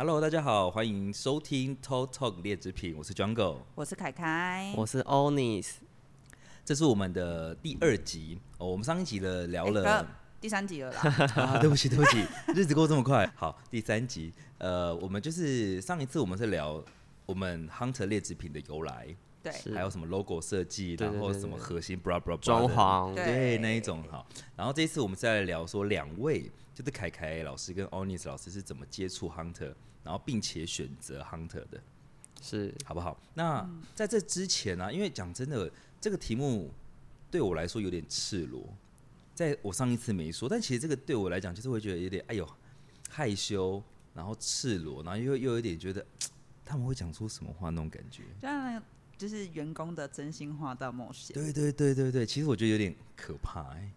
Hello，大家好，欢迎收听 Talk Talk 劣质品，我是 Jungle，我是凯凯，我是 Onis，这是我们的第二集哦。我们上一集的聊了、欸、第三集了啦，啊，对不起，对不起，日子过这么快。好，第三集，呃，我们就是上一次我们是聊我们 Hunter 劣质品的由来，对，还有什么 logo 设计，然后什么核心 bra bra bra 装潢，对，对。那一种好。然后这一次我们再来聊说两位，就是凯凯老师跟 Onis 老师是怎么接触 Hunter。然后并且选择 Hunter 的，是好不好？那在这之前呢、啊，因为讲真的，这个题目对我来说有点赤裸，在我上一次没说，但其实这个对我来讲，就是会觉得有点哎呦害羞，然后赤裸，然后又又有点觉得他们会讲出什么话那种感觉，像就是员工的真心话大冒险。对对对对对，其实我觉得有点可怕哎、欸，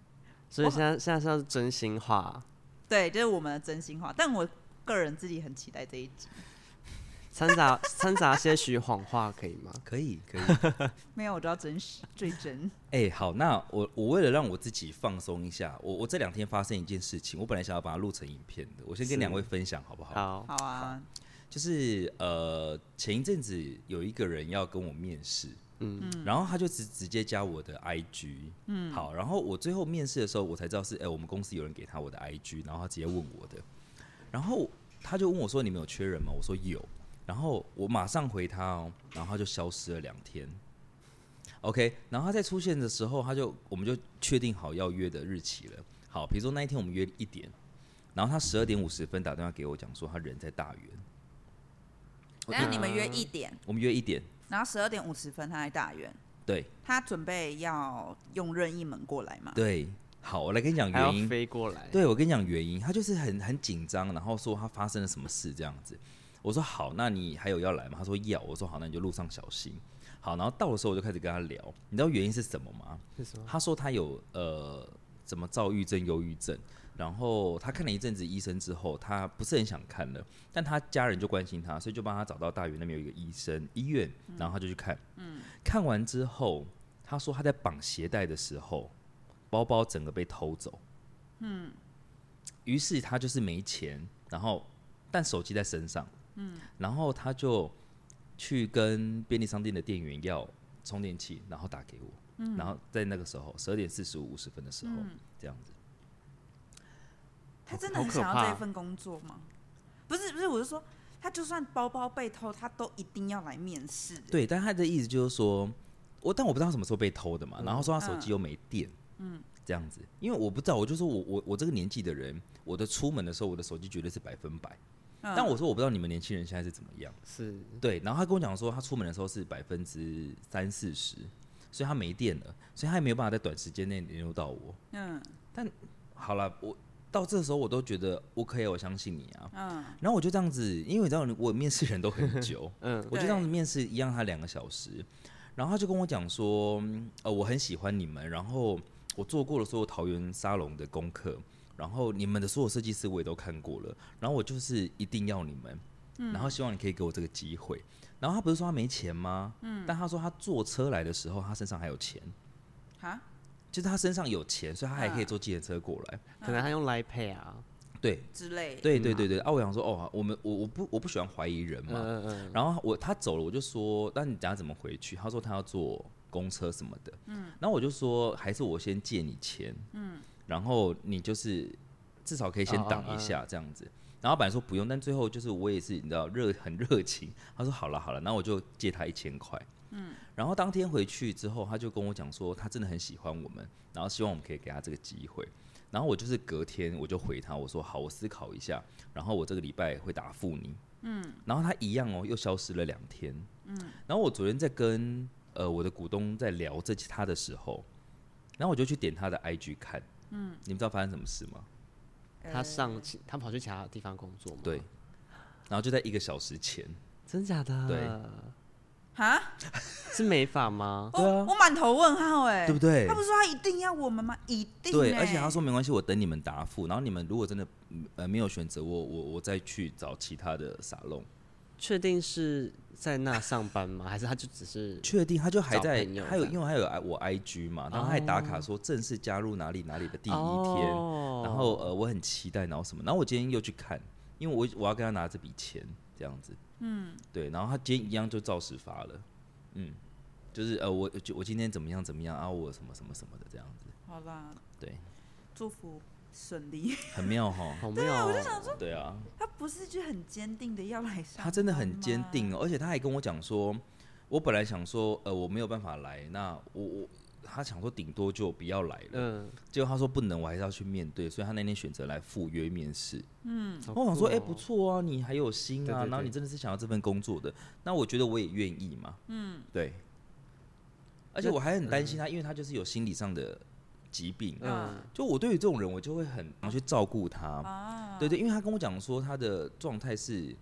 所以现在现在是真心话，对，就是我们的真心话，但我。个人自己很期待这一集，掺杂 掺杂些许谎话可以吗？可以，可以。没有，我都要真实，最真。哎、欸，好，那我我为了让我自己放松一下，我我这两天发生一件事情，我本来想要把它录成影片的，我先跟两位分享好不好？好，好啊。就是呃，前一阵子有一个人要跟我面试，嗯，然后他就直直接加我的 IG，嗯，好，然后我最后面试的时候，我才知道是哎、欸，我们公司有人给他我的 IG，然后他直接问我的。然后他就问我说：“你们有缺人吗？”我说有。然后我马上回他哦，然后他就消失了两天。OK，然后他在出现的时候，他就我们就确定好要约的日期了。好，比如说那一天我们约一点，然后他十二点五十分打电话给我讲说他人在大园。然后你们约一点，我们约一点，然后十二点五十分他在大院。对，他准备要用任意门过来嘛？对。好，我来跟你讲原因。飞过来。对，我跟你讲原因，他就是很很紧张，然后说他发生了什么事这样子。我说好，那你还有要来吗？他说要。我说好，那你就路上小心。好，然后到的时候我就开始跟他聊，你知道原因是什么吗？是什么？他说他有呃什么躁郁症、忧郁症，然后他看了一阵子医生之后，他不是很想看了，但他家人就关心他，所以就帮他找到大园那边有一个医生医院，然后他就去看。嗯。看完之后，他说他在绑鞋带的时候。包包整个被偷走，嗯，于是他就是没钱，然后但手机在身上，嗯，然后他就去跟便利商店的店员要充电器，然后打给我，嗯，然后在那个时候十二点四十五五十分的时候，嗯，这样子，他真的很想要这一份工作吗？不是不是，我是说，他就算包包被偷，他都一定要来面试。对，但他的意思就是说，我但我不知道他什么时候被偷的嘛，嗯，然后说他手机又没电。嗯嗯，这样子，因为我不知道，我就说我我我这个年纪的人，我的出门的时候，我的手机绝对是百分百。嗯、但我说我不知道你们年轻人现在是怎么样，是对。然后他跟我讲说，他出门的时候是百分之三四十，所以他没电了，所以他也没有办法在短时间内联络到我。嗯，但好了，我到这时候我都觉得 OK，我相信你啊。嗯，然后我就这样子，因为你知道我面试人都很久，嗯，我就这样子面试一样，他两个小时，然后他就跟我讲说，呃，我很喜欢你们，然后。我做过了所有桃园沙龙的功课，然后你们的所有设计师我也都看过了，然后我就是一定要你们，嗯、然后希望你可以给我这个机会。然后他不是说他没钱吗？嗯，但他说他坐车来的时候，他身上还有钱，哈，就是他身上有钱，所以他还可以坐计程车过来，啊、可能他用 Line Pay 啊，对。之类，对对对对。啊，我想说，哦，我们我我不我不喜欢怀疑人嘛，嗯嗯，然后我他走了，我就说，那你等下怎么回？去？他说他要坐。公车什么的，嗯，然后我就说，还是我先借你钱，嗯，然后你就是至少可以先挡一下这样子。然后本来说不用，但最后就是我也是你知道热很热情，他说好了好了，然后我就借他一千块，嗯，然后当天回去之后，他就跟我讲说他真的很喜欢我们，然后希望我们可以给他这个机会。然后我就是隔天我就回他，我说好，我思考一下，然后我这个礼拜会答复你，嗯，然后他一样哦，又消失了两天，嗯，然后我昨天在跟。呃，我的股东在聊这其他的时候，然后我就去点他的 IG 看，嗯，你们知道发生什么事吗？他上他跑去其他地方工作吗？对，然后就在一个小时前，真假的？对，哈，是美法吗？对啊，我满头问号哎，对不对？他不是说他一定要我们吗？一定对，而且他说没关系，我等你们答复，然后你们如果真的呃没有选择我，我我再去找其他的沙龙。确定是在那上班吗？还是他就只是确定？他就还在，还有因为还有我 IG 嘛，然后他还打卡说正式加入哪里哪里的第一天，哦、然后呃我很期待，然后什么？然后我今天又去看，因为我我要跟他拿这笔钱这样子，嗯，对，然后他今天一样就照实发了，嗯，就是呃我就我今天怎么样怎么样啊，我什么什么什么的这样子，好啦，对，祝福顺利，很妙哈，好妙，对啊，我就想说，对啊，他不是就很坚定的要来上，他真的很坚定哦，而且他还跟我讲说，我本来想说呃我没有办法来，那我我。他想说顶多就不要来了，嗯，结果他说不能，我还是要去面对，所以他那天选择来赴约面试，嗯，我想说，哎、欸，不错啊，你还有心啊，对对对，然后你真的是想要这份工作的，那我觉得我也愿意嘛，嗯，对，而且我还很担心他，因为他就是有心理上的疾病，嗯，就我对于这种人，我就会很想去照顾他，啊，对，对对，因为他跟我讲说他的状态是。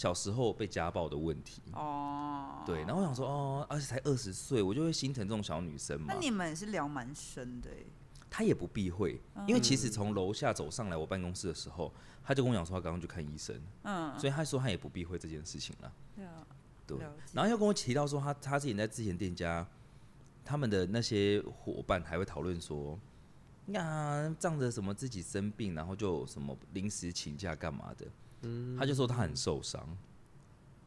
小时候被家暴的问题。哦，对，然后我想说哦，而且才二十岁，我就会心疼这种小女生嘛。那你们也是聊蛮深的，他也不避讳，因为其实从楼下走上来我办公室的时候，他就跟我讲说他刚刚去看医生，嗯，所以他说他也不避讳这件事情了。对，然后又跟我提到说他他自己在之前店家，他们的那些伙伴还会讨论说，呀，仗着什么自己生病，然后就什么临时请假干嘛的。他就说他很受伤，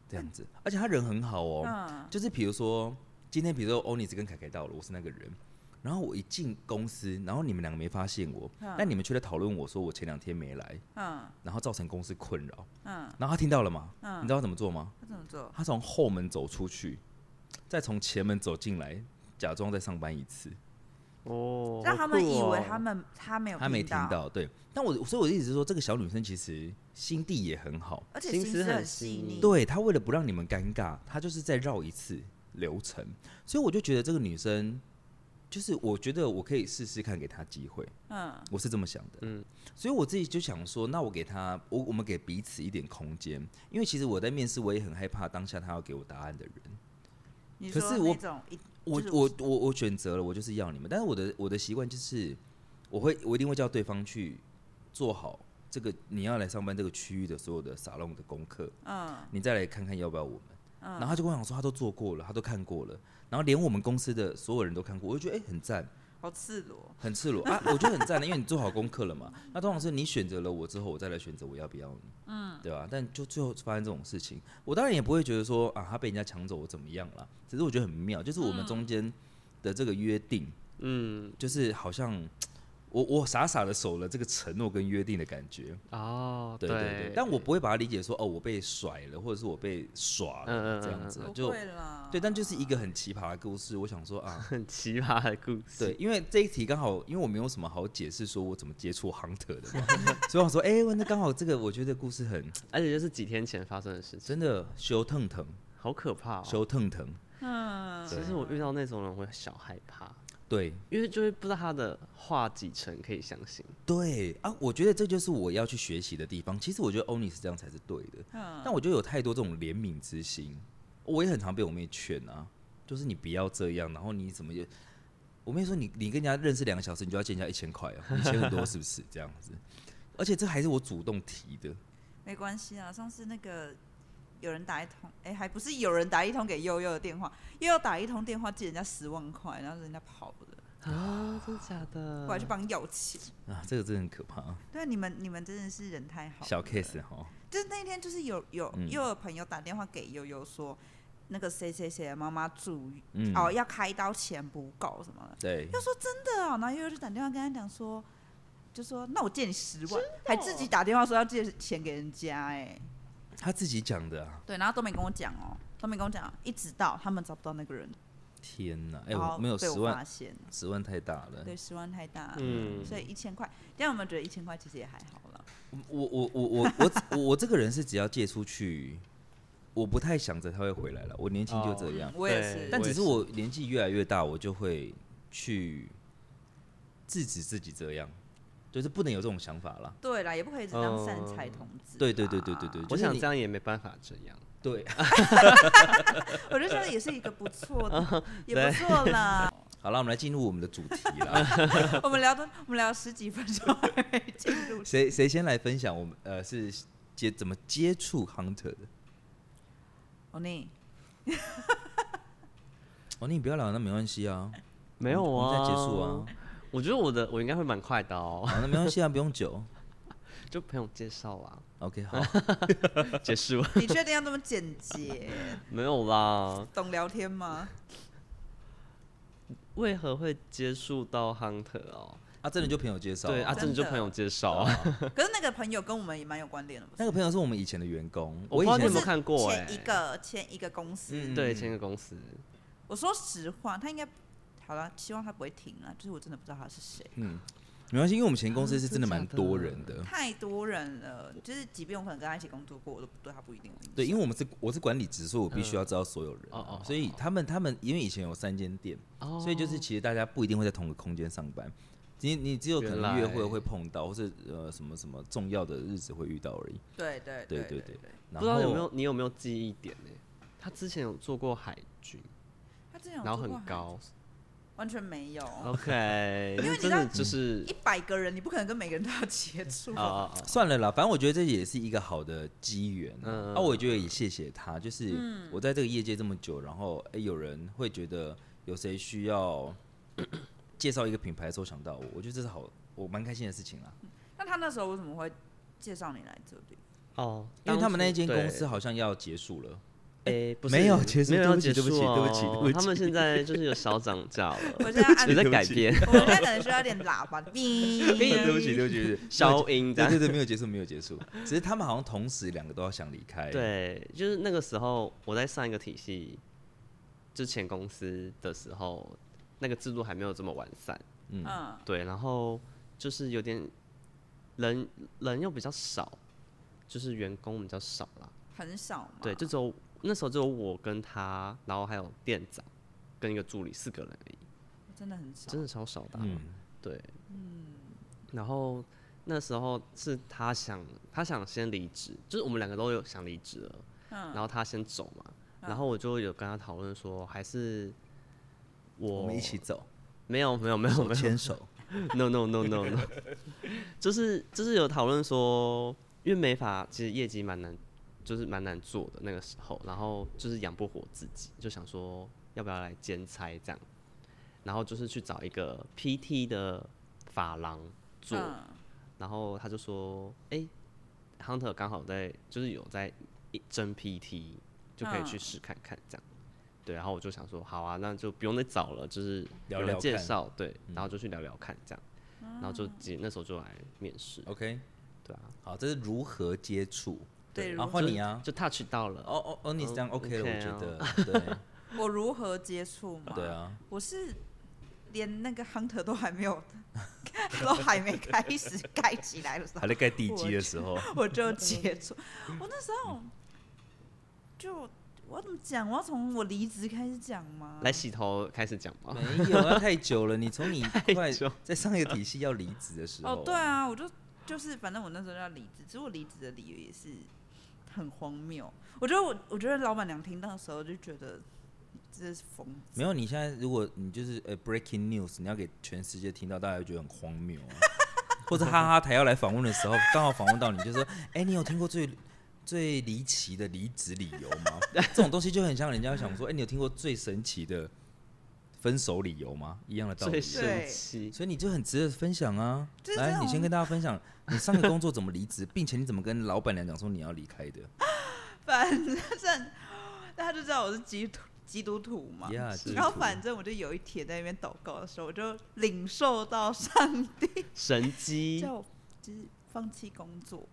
这样子，而且他人很好哦，就是比如说今天，比如说欧尼斯跟凯凯到了，我是那个人，然后我一进公司，然后你们两个没发现我，但你们却在讨论我说我前两天没来，然后造成公司困扰，然后他听到了吗？你知道他怎么做吗？他怎么做？他从后门走出去，再从前门走进来，假装再上班一次。哦，让他们以为他们他没有他没听到，对。但我所以我的意思是说，这个小女生其实心地也很好，而且心思很细腻。对，他为了不让你们尴尬，他就是再绕一次流程。所以我就觉得这个女生，就是我觉得我可以试试看，给她机会。嗯，我是这么想的。嗯，所以我自己就想说，那我给她，我我们给彼此一点空间，因为其实我在面试，我也很害怕当下她要给我答案的人。可是我。我我我我选择了，我就是要你们。但是我的我的习惯就是，我会我一定会叫对方去做好这个你要来上班这个区域的所有的沙龙的功课。嗯，你再来看看要不要我们。嗯，然后他就跟我讲说他都做过了，他都看过了，然后连我们公司的所有人都看过，我就觉得哎、欸、很赞。好赤裸，很赤裸啊！我觉得很赞的，因为你做好功课了嘛。那通常是你选择了我之后，我再来选择我要不要你，嗯，对吧？但就最后发生这种事情，我当然也不会觉得说啊，他被人家抢走我怎么样了。只是我觉得很妙，就是我们中间的这个约定，嗯，就是好像。我我傻傻的守了这个承诺跟约定的感觉。哦，对对对，但我不会把它理解说哦，我被甩了，或者是我被耍了这样子，就对，但就是一个很奇葩的故事。我想说啊，很奇葩的故事。对，因为这一题刚好，因为我没有什么好解释，说我怎么接触 Hunter 的，所以我说，哎，那刚好这个，我觉得故事很，而且就是几天前发生的事情，真的羞腾腾，好可怕，羞腾腾。嗯，其实我遇到那种人会小害怕。对，因为就是不知道他的话几成可以相信。对啊，我觉得这就是我要去学习的地方。其实我觉得欧尼是这样才是对的。嗯。但我觉得有太多这种怜悯之心，我也很常被我妹劝啊，就是你不要这样。然后你怎么也，我妹说你你跟人家认识两个小时，你就要欠人家一千块啊？一千很多是不是这样子？而且这还是我主动提的。没关系啊，上次那个。有人打一通，哎、欸，还不是有人打一通给悠悠的电话，又要打一通电话借人家十万块，然后人家跑了。啊，真的假的？我还去帮要钱。啊，这个真的很可怕。对啊，你们你们真的是人太好。小 case 哈，就是那天就是有有又有朋友打电话给悠悠说，那个谁谁谁的妈妈住哦要开刀钱不够什么的，对，要说真的啊、哦，然后悠悠就打电话跟他讲说，就说那我借你十万，还自己打电话说要借钱给人家，哎。他自己讲的啊，对，然后都没跟我讲哦，都没跟我讲，一直到他们找不到那个人。天哪，哎、欸，我没有十万，十万太大了，对，十万太大了，嗯，所以一千块，这样我们觉得一千块其实也还好了。我我我我我我这个人是只要借出去，我不太想着他会回来了。我年轻就这样，哦嗯、我也是，但只是我年纪越来越大，我就会去制止自己这样。就是不能有这种想法了。对啦，也不可以只当善财童子。对对对对对对，我想这样也没办法这样。对，我觉得这样也是一个不错的，也不错啦。好了，我们来进入我们的主题了。我们聊的，我们聊十几分钟还没进入。谁谁先来分享？我们呃是接怎么接触 Hunter 的？欧尼，欧尼，你不要聊，那没关系啊。没有啊，再结束啊。我觉得我的我应该会蛮快的哦。好，那没关系啊，不用久。就朋友介绍啊。OK，好，结束。你确定要那么简洁？没有啦。懂聊天吗？为何会接触到 Hunter 哦？啊，真的就朋友介绍。对啊，真的就朋友介绍啊。可是那个朋友跟我们也蛮有关联的。那个朋友是我们以前的员工，我以前有没有看过？前一个前一个公司，对，前一个公司。我说实话，他应该好了，希望他不会停了。就是我真的不知道他是谁。嗯，没关系，因为我们前公司是真的蛮多人的，太多人了。就是即便我可能跟他一起工作过，我都对他不一定有印象。对，因为我们是我是管理职，所以我必须要知道所有人。哦哦。所以他们他们因为以前有三间店，所以就是其实大家不一定会在同个空间上班。你你只有可能约会会碰到，或是呃什么什么重要的日子会遇到而已。对对对对对。不知道有没有你有没有记忆点呢？他之前有做过海军，他之前有然后很高，完全没有。OK，因为真的就是一百个人，你不可能跟每个人都要接触。啊，算了啦，反正我觉得这也是一个好的机缘。嗯，那我觉得也谢谢他，就是我在这个业界这么久，然后哎有人会觉得有谁需要。介绍一个品牌的时候想到我，我觉得这是好，我蛮开心的事情啦。那他那时候为什么会介绍你来这里？哦，因为他们那间公司好像要结束了。哎，不是，没有结束，没有对不起，对不起，对不起，对不起。他们现在就是有小涨价了。我现在还在改编，我现在可能需要点喇叭。哔，对不起，对不起，消音。对对对，没有结束，没有结束。只是他们好像同时两个都要想离开。对，就是那个时候我在上一个体系之前公司的时候。那个制度还没有这么完善，嗯，对，然后就是有点人人又比较少，就是员工比较少啦，很少嘛，对，就只有那时候只有我跟他，然后还有店长跟一个助理四个人而已，真的很少，真的超少的，嗯，对，嗯，然后那时候是他想他想先离职，就是我们两个都有想离职了，嗯，然后他先走嘛，然后我就有跟他讨论说还是。我，我们一起走，没有没有没有没有牵手，no no no no no，就是就是有讨论说，因为美发其实业绩蛮难，就是蛮难做的那个时候，然后就是养不活自己，就想说要不要来兼差这样，然后就是去找一个 PT 的发廊做，嗯、然后他就说，哎、欸、，Hunter 刚好在就是有在征 PT，就可以去试看看这样。对，然后我就想说，好啊，那就不用再找了，就是有人介绍，对，然后就去聊聊看，这样，然后就接那时候就来面试，OK，对啊，好，这是如何接触？对，啊，换你啊，就 touch 到了，哦哦哦，你这样 OK 了，我觉得，对，我如何接触嘛？对啊，我是连那个 Hunter 都还没有，都还没开始盖起来的时候，还在盖地基的时候，我就接触，我那时候就。我要怎么讲？我要从我离职开始讲吗？来洗头开始讲吗？没有，啊太久了。你从你快在上一个体系要离职的时候，哦，对啊，我就就是，反正我那时候要离职，只是我离职的理由也是很荒谬。我觉得我，我觉得老板娘听到的时候就觉得这是疯。没有，你现在如果你就是呃 breaking news，你要给全世界听到，大家会觉得很荒谬啊。或者哈哈台要来访问的时候，刚好访问到你，就说，哎、你有听过最？最离奇的离职理由吗？这种东西就很像人家想说，哎、你有听过最神奇的分手理由吗？一样的道理。最神奇，所以你就很值得分享啊！来，你先跟大家分享你上个工作怎么离职，并且你怎么跟老板娘讲说你要离开的。反正大家就知道我是基督基督徒嘛。Yeah, 然后反正我就有一天在那边祷告的时候，我就领受到上帝神机，叫就是放弃工作。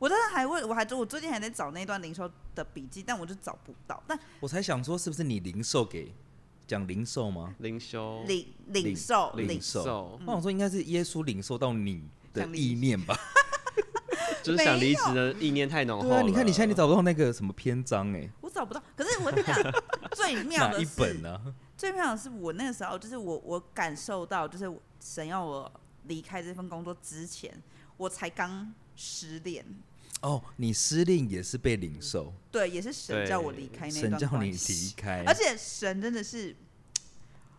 我真的还问，我还我最近还在找那段零售的笔记，但我就找不到。但我才想说，是不是你零售给讲零售吗？零售零零售零售，我想说应该是耶稣领受到你的意念吧，就是想离职的意念太浓厚了。你看你现在你找不到那个什么篇章哎，我找不到。可是我跟你讲，最妙的一本呢？最妙的是我那个时候，就是我我感受到，就是神要我离开这份工作之前，我才刚失恋。哦，你失恋也是被领受，对，也是神叫我离开那段关系，神叫你离开，而且神真的是，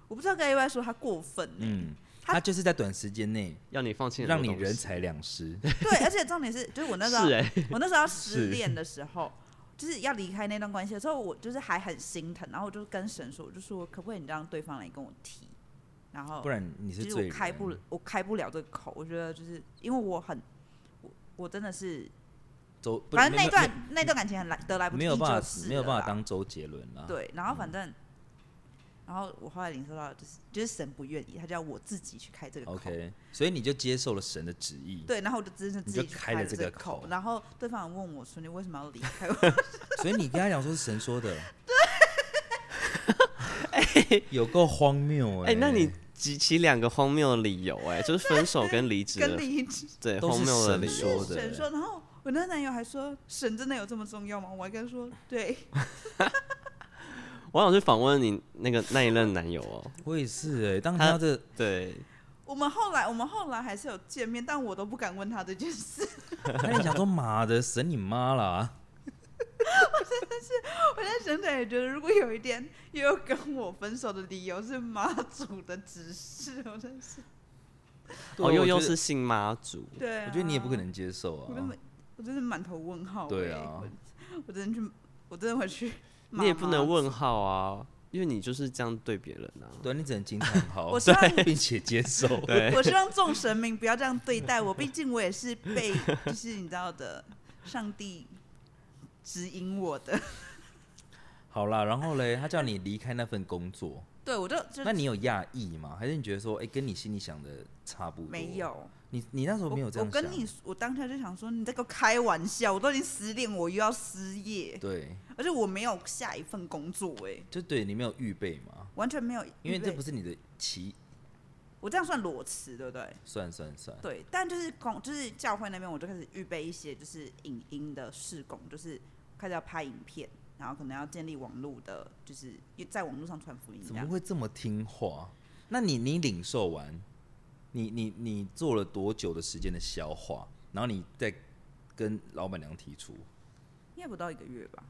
我不知道该不该说他过分，嗯，他，他就是在短时间内要你放弃，让你人财两失，对，而且重点是，就是我那时候，欸、我那时候要失恋的时候，是就是要离开那段关系的时候，我就是还很心疼，然后我就跟神说，我就说可不可以你让对方来跟我提，然后不然你是我开不我开不了这个口，我觉得就是因为我很。我我真的是，周反正那段那段感情很来得来不及，没有办法没有办法当周杰伦啦。对，然后反正，然后我后来领受到就是就是神不愿意，他叫我自己去开这个口。OK，所以你就接受了神的旨意。对，然后我就真的自己开了这个口然后对方问我说：“你为什么要离开我 所以你跟他讲说是神说的。对 有够荒谬哎、哎、那你集齐两个荒谬的理由、哎，就是分手跟离？”职跟，离职对，荒谬的理由。神说，然后我那男友还说：“神真的有这么重要吗？”我还跟他说：“对。我想去访问你那个那一任男友哦、我也是哎、当他这对，”我们后来我们后来还是有见面，但我都不敢问他这件事。他也想说妈的神你妈啦！我真的是，我在想起来也觉得，如果有一天又有跟我分手的理由是妈祖的指示，我真是哦，又又是信妈祖，对、啊。我觉得你也不可能接受啊我真。的，我真的满头问号、欸。对啊我，真的去，我真的会去。你也不能问。号啊，因为你就是这样对别人啊。对，你只能惊叹号，我希望，并且接受。对，我希望众神明不要这样对待我，毕竟我也是被，就是你知道的，上帝指引我的。好啦，然后嘞，他叫你离开那份工作，对，我就就那你有讶异吗？还是你觉得说，哎、跟你心里想的差不多？没有。你你那时候没有这样？我我跟你，我当下就想说，你在给我开玩笑，我都已经失恋，我又要失业，对，而且我没有下一份工作、哎，就对你没有预备吗，完全没有，因为这不是是你的期，我这样算裸辞，对不对？算算算，对，但就是工，就是教会那边，我就开始预备一些就是影音的试工，就是开始要拍影片，然后可能要建立网络的，就是在网络上传福音。怎么会这么听话？那你你领受完，你你你做了多久的时间的消化？然后你再跟老板娘提出，应该不到一个月吧？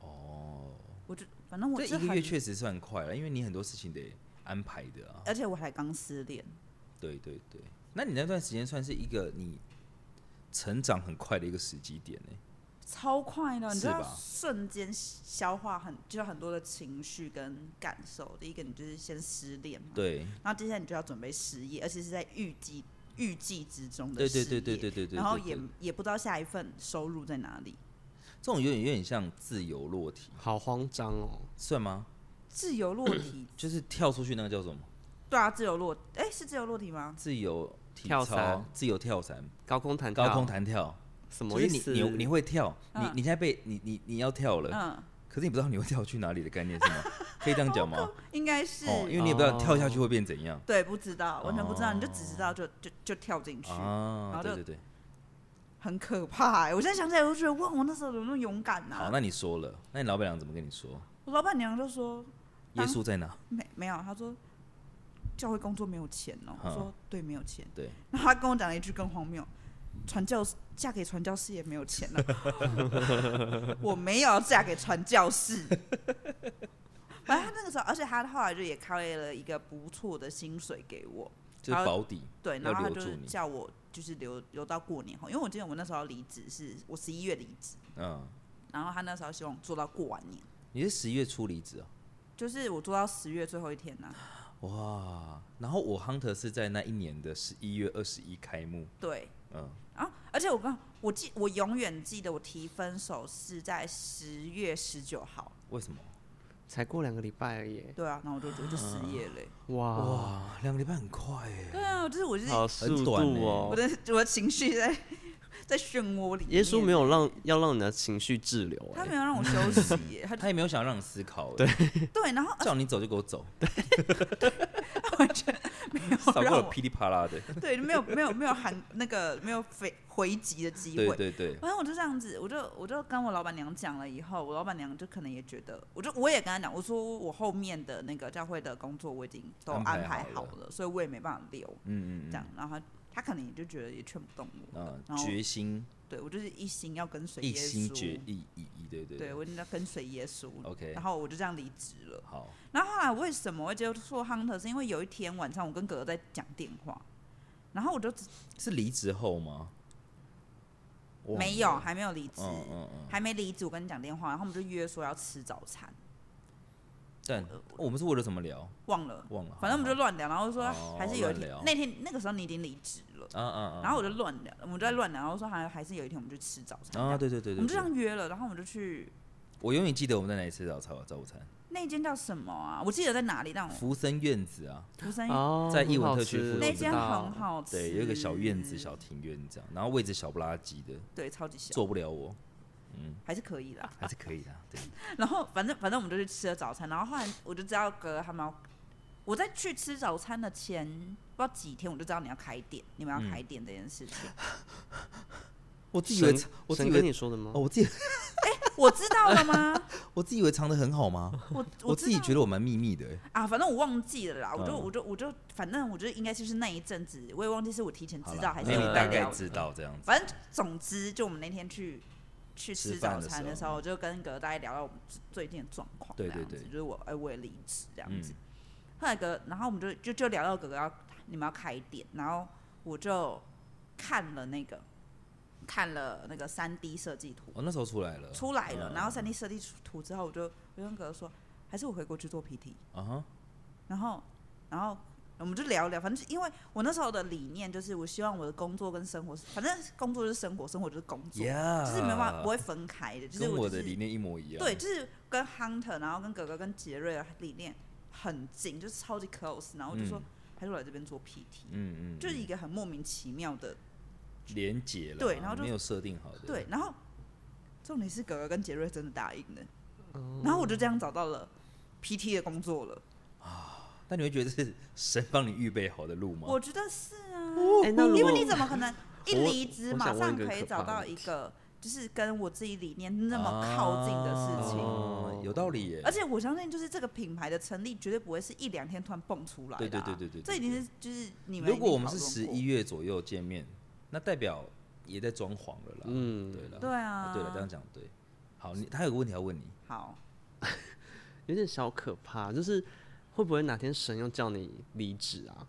哦，我就反正我这一个月确实算快了，因为你很多事情得安排的啊。而且我还刚失恋，对对对，那你那段时间算是一个你成长很快的一个时机点呢、超快的，你知道瞬间消化很，就是很多的情绪跟感受。第一个，你就是先失恋嘛，对，然后接下来你就要准备失业，而且是在预计预计之中的对失业，对对对对对对，然后也也不知道下一份收入在哪里。这种有点有点像自由落体，好慌张哦。算吗？自由落体，就是跳出去那个叫什么？对啊，自由落，哎、是自由落体吗？自由体操跳伞自由跳伞、高空弹跳，高空弹跳，什么意思？就是你你你会跳，你嗯你现在被你你你要跳了，嗯，可是你不知道你会跳去哪里的概念是吗？可以这样讲吗？应该是，哦，因为你也不知道跳下去会变怎样对，不知道，完全不知道，哦你就只知道就就就跳进去，然啊。后就对对对，很可怕、欸。我现在想起来，我就觉得哇，我那时候怎么那么勇敢好，啊！那你说了，那你老板娘怎么跟你说？我老板娘就说耶稣在哪？没没有，她说教会工作没有钱哦、说对，没有钱。对，然后她跟我讲了一句更荒谬：传教士嫁给传教士也没有钱了。我没有嫁给传教士。反正他那个时候，而且他后来就也开了一个不错的薪水给我，就是保底。对，然后他就是叫我就是留留到过年后，因为我记得我那时候离职是我十一月离职，嗯，然后他那时候希望做到过完年，你是十一月初离职啊？就是我做到十月最后一天呢、哇，然后我 Hunter 是在那一年的十一月二十一开幕。对，嗯，啊，而且我刚我记我永远记得我提分手是在十月十九号，为什么？才过两个礼拜而已。对啊，然后我就我就失业了欸、哇，哇，两个礼拜很快哎。对啊，就是我就是好速短哦我！的我的情绪在在漩涡里面，耶稣没有让要让你的情绪滞留，哎他没有让我休息耶，他 他也没有想让你思考，对对，然后叫你走就给我走，完全没有少给让我我噼里啪啦的。对，没有没有没有喊那个没有回回击的机会。对对对，反正我就这样子，我就我就跟我老板娘讲了以后，我老板娘就可能也觉得，我就我也跟她讲，我说我后面的那个教会的工作我已经都安排好了好了，所以我也没办法留，嗯嗯这样，然后她她可能也就觉得也劝不动我，嗯，然后决心对我就是一心要跟随一耶稣，心决意意意，对对对我一定要跟随耶稣 OK 然后我就这样离职了。好，然后后来为什么会接触 Hunter？是因为有一天晚上我跟哥哥在讲电话，然后我就只是离职后吗？忘没有，还没有离职，嗯嗯嗯，还没离职，我跟你讲电话，然后我们就约说要吃早餐。但我们是为了什么聊？忘了，忘了。反正我们就乱聊，然后说还是有一天，哦、那天那个时候你已经离职了，嗯嗯嗯。然后我就乱聊，我们就在乱聊，然后说还还是有一天我们去吃早餐。啊，对对对对。我们就这样约了，然后我们就去。我永远记得我们在哪里吃早餐，早午餐。那间叫什么啊？我记得在哪里？但我福生院子啊，福森哦，在艺文特区附近，那间很好吃。对，有一个小院子、小庭院这样，然后位置小不拉几的，对，超级小，坐不了我。嗯，还是可以的，还是可以的。对。然后反正反正我们就去吃了早餐，然后后来我就知道哥他们要，我在去吃早餐的前不知道几天，我就知道你要开店，你们要开店这件事情。我自己以为，我自己跟你说的吗？哦，我自己，哎，我知道了吗？我自己以为藏得很好吗？我我自己觉得我蛮秘密的。啊，反正我忘记了啦，我就我就我就反正我觉得应该就是那一阵子，我也忘记是我提前知道还是你大概知道这样子。反正总之，就我们那天去。去吃早餐的时候，我就跟葛大家聊到我们最近的状况，这样子，就是我哎，我也离职这样子。后来哥，然后我们就就就聊到哥哥要你们要开店，然后我就看了那个看了那个三 D 设计图，哦，那时候出来了，出来了。然后三 D 设计图之后，我就我就跟哥哥说，还是我回国去做 PT 啊，然后然后。我们就聊聊，反正因为我那时候的理念就是，我希望我的工作跟生活，反正工作就是生活，生活就是工作就是没办法不会分开的。就是我、就是、跟我的理念一模一样。对，就是跟 Hunter，然后跟哥哥跟杰瑞的理念很近，就是超级 close。然后就说，嗯、还是我来这边做 PT，嗯嗯，就是一个很莫名其妙的连结了。对，然后就没有设定好的。对，然后重点是哥哥跟杰瑞真的答应了，嗯、然后我就这样找到了 PT 的工作了啊。那你会觉得是神帮你预备好的路吗？我觉得是啊，欸、因为你怎么可能一离职马上可以找到一个就是跟我自己理念那么靠近的事情？啊、有道理耶。而且我相信，就是这个品牌的成立绝对不会是一两天突然蹦出来的、啊。对对对对对，这已经是就是你们。如果我们是十一月左右见面，那代表也在装潢了啦。嗯，对了，对啊，对了，这样讲对。好，你他有个问题要问你。好，有点小可怕，就是。会不会哪天神又叫你离职啊？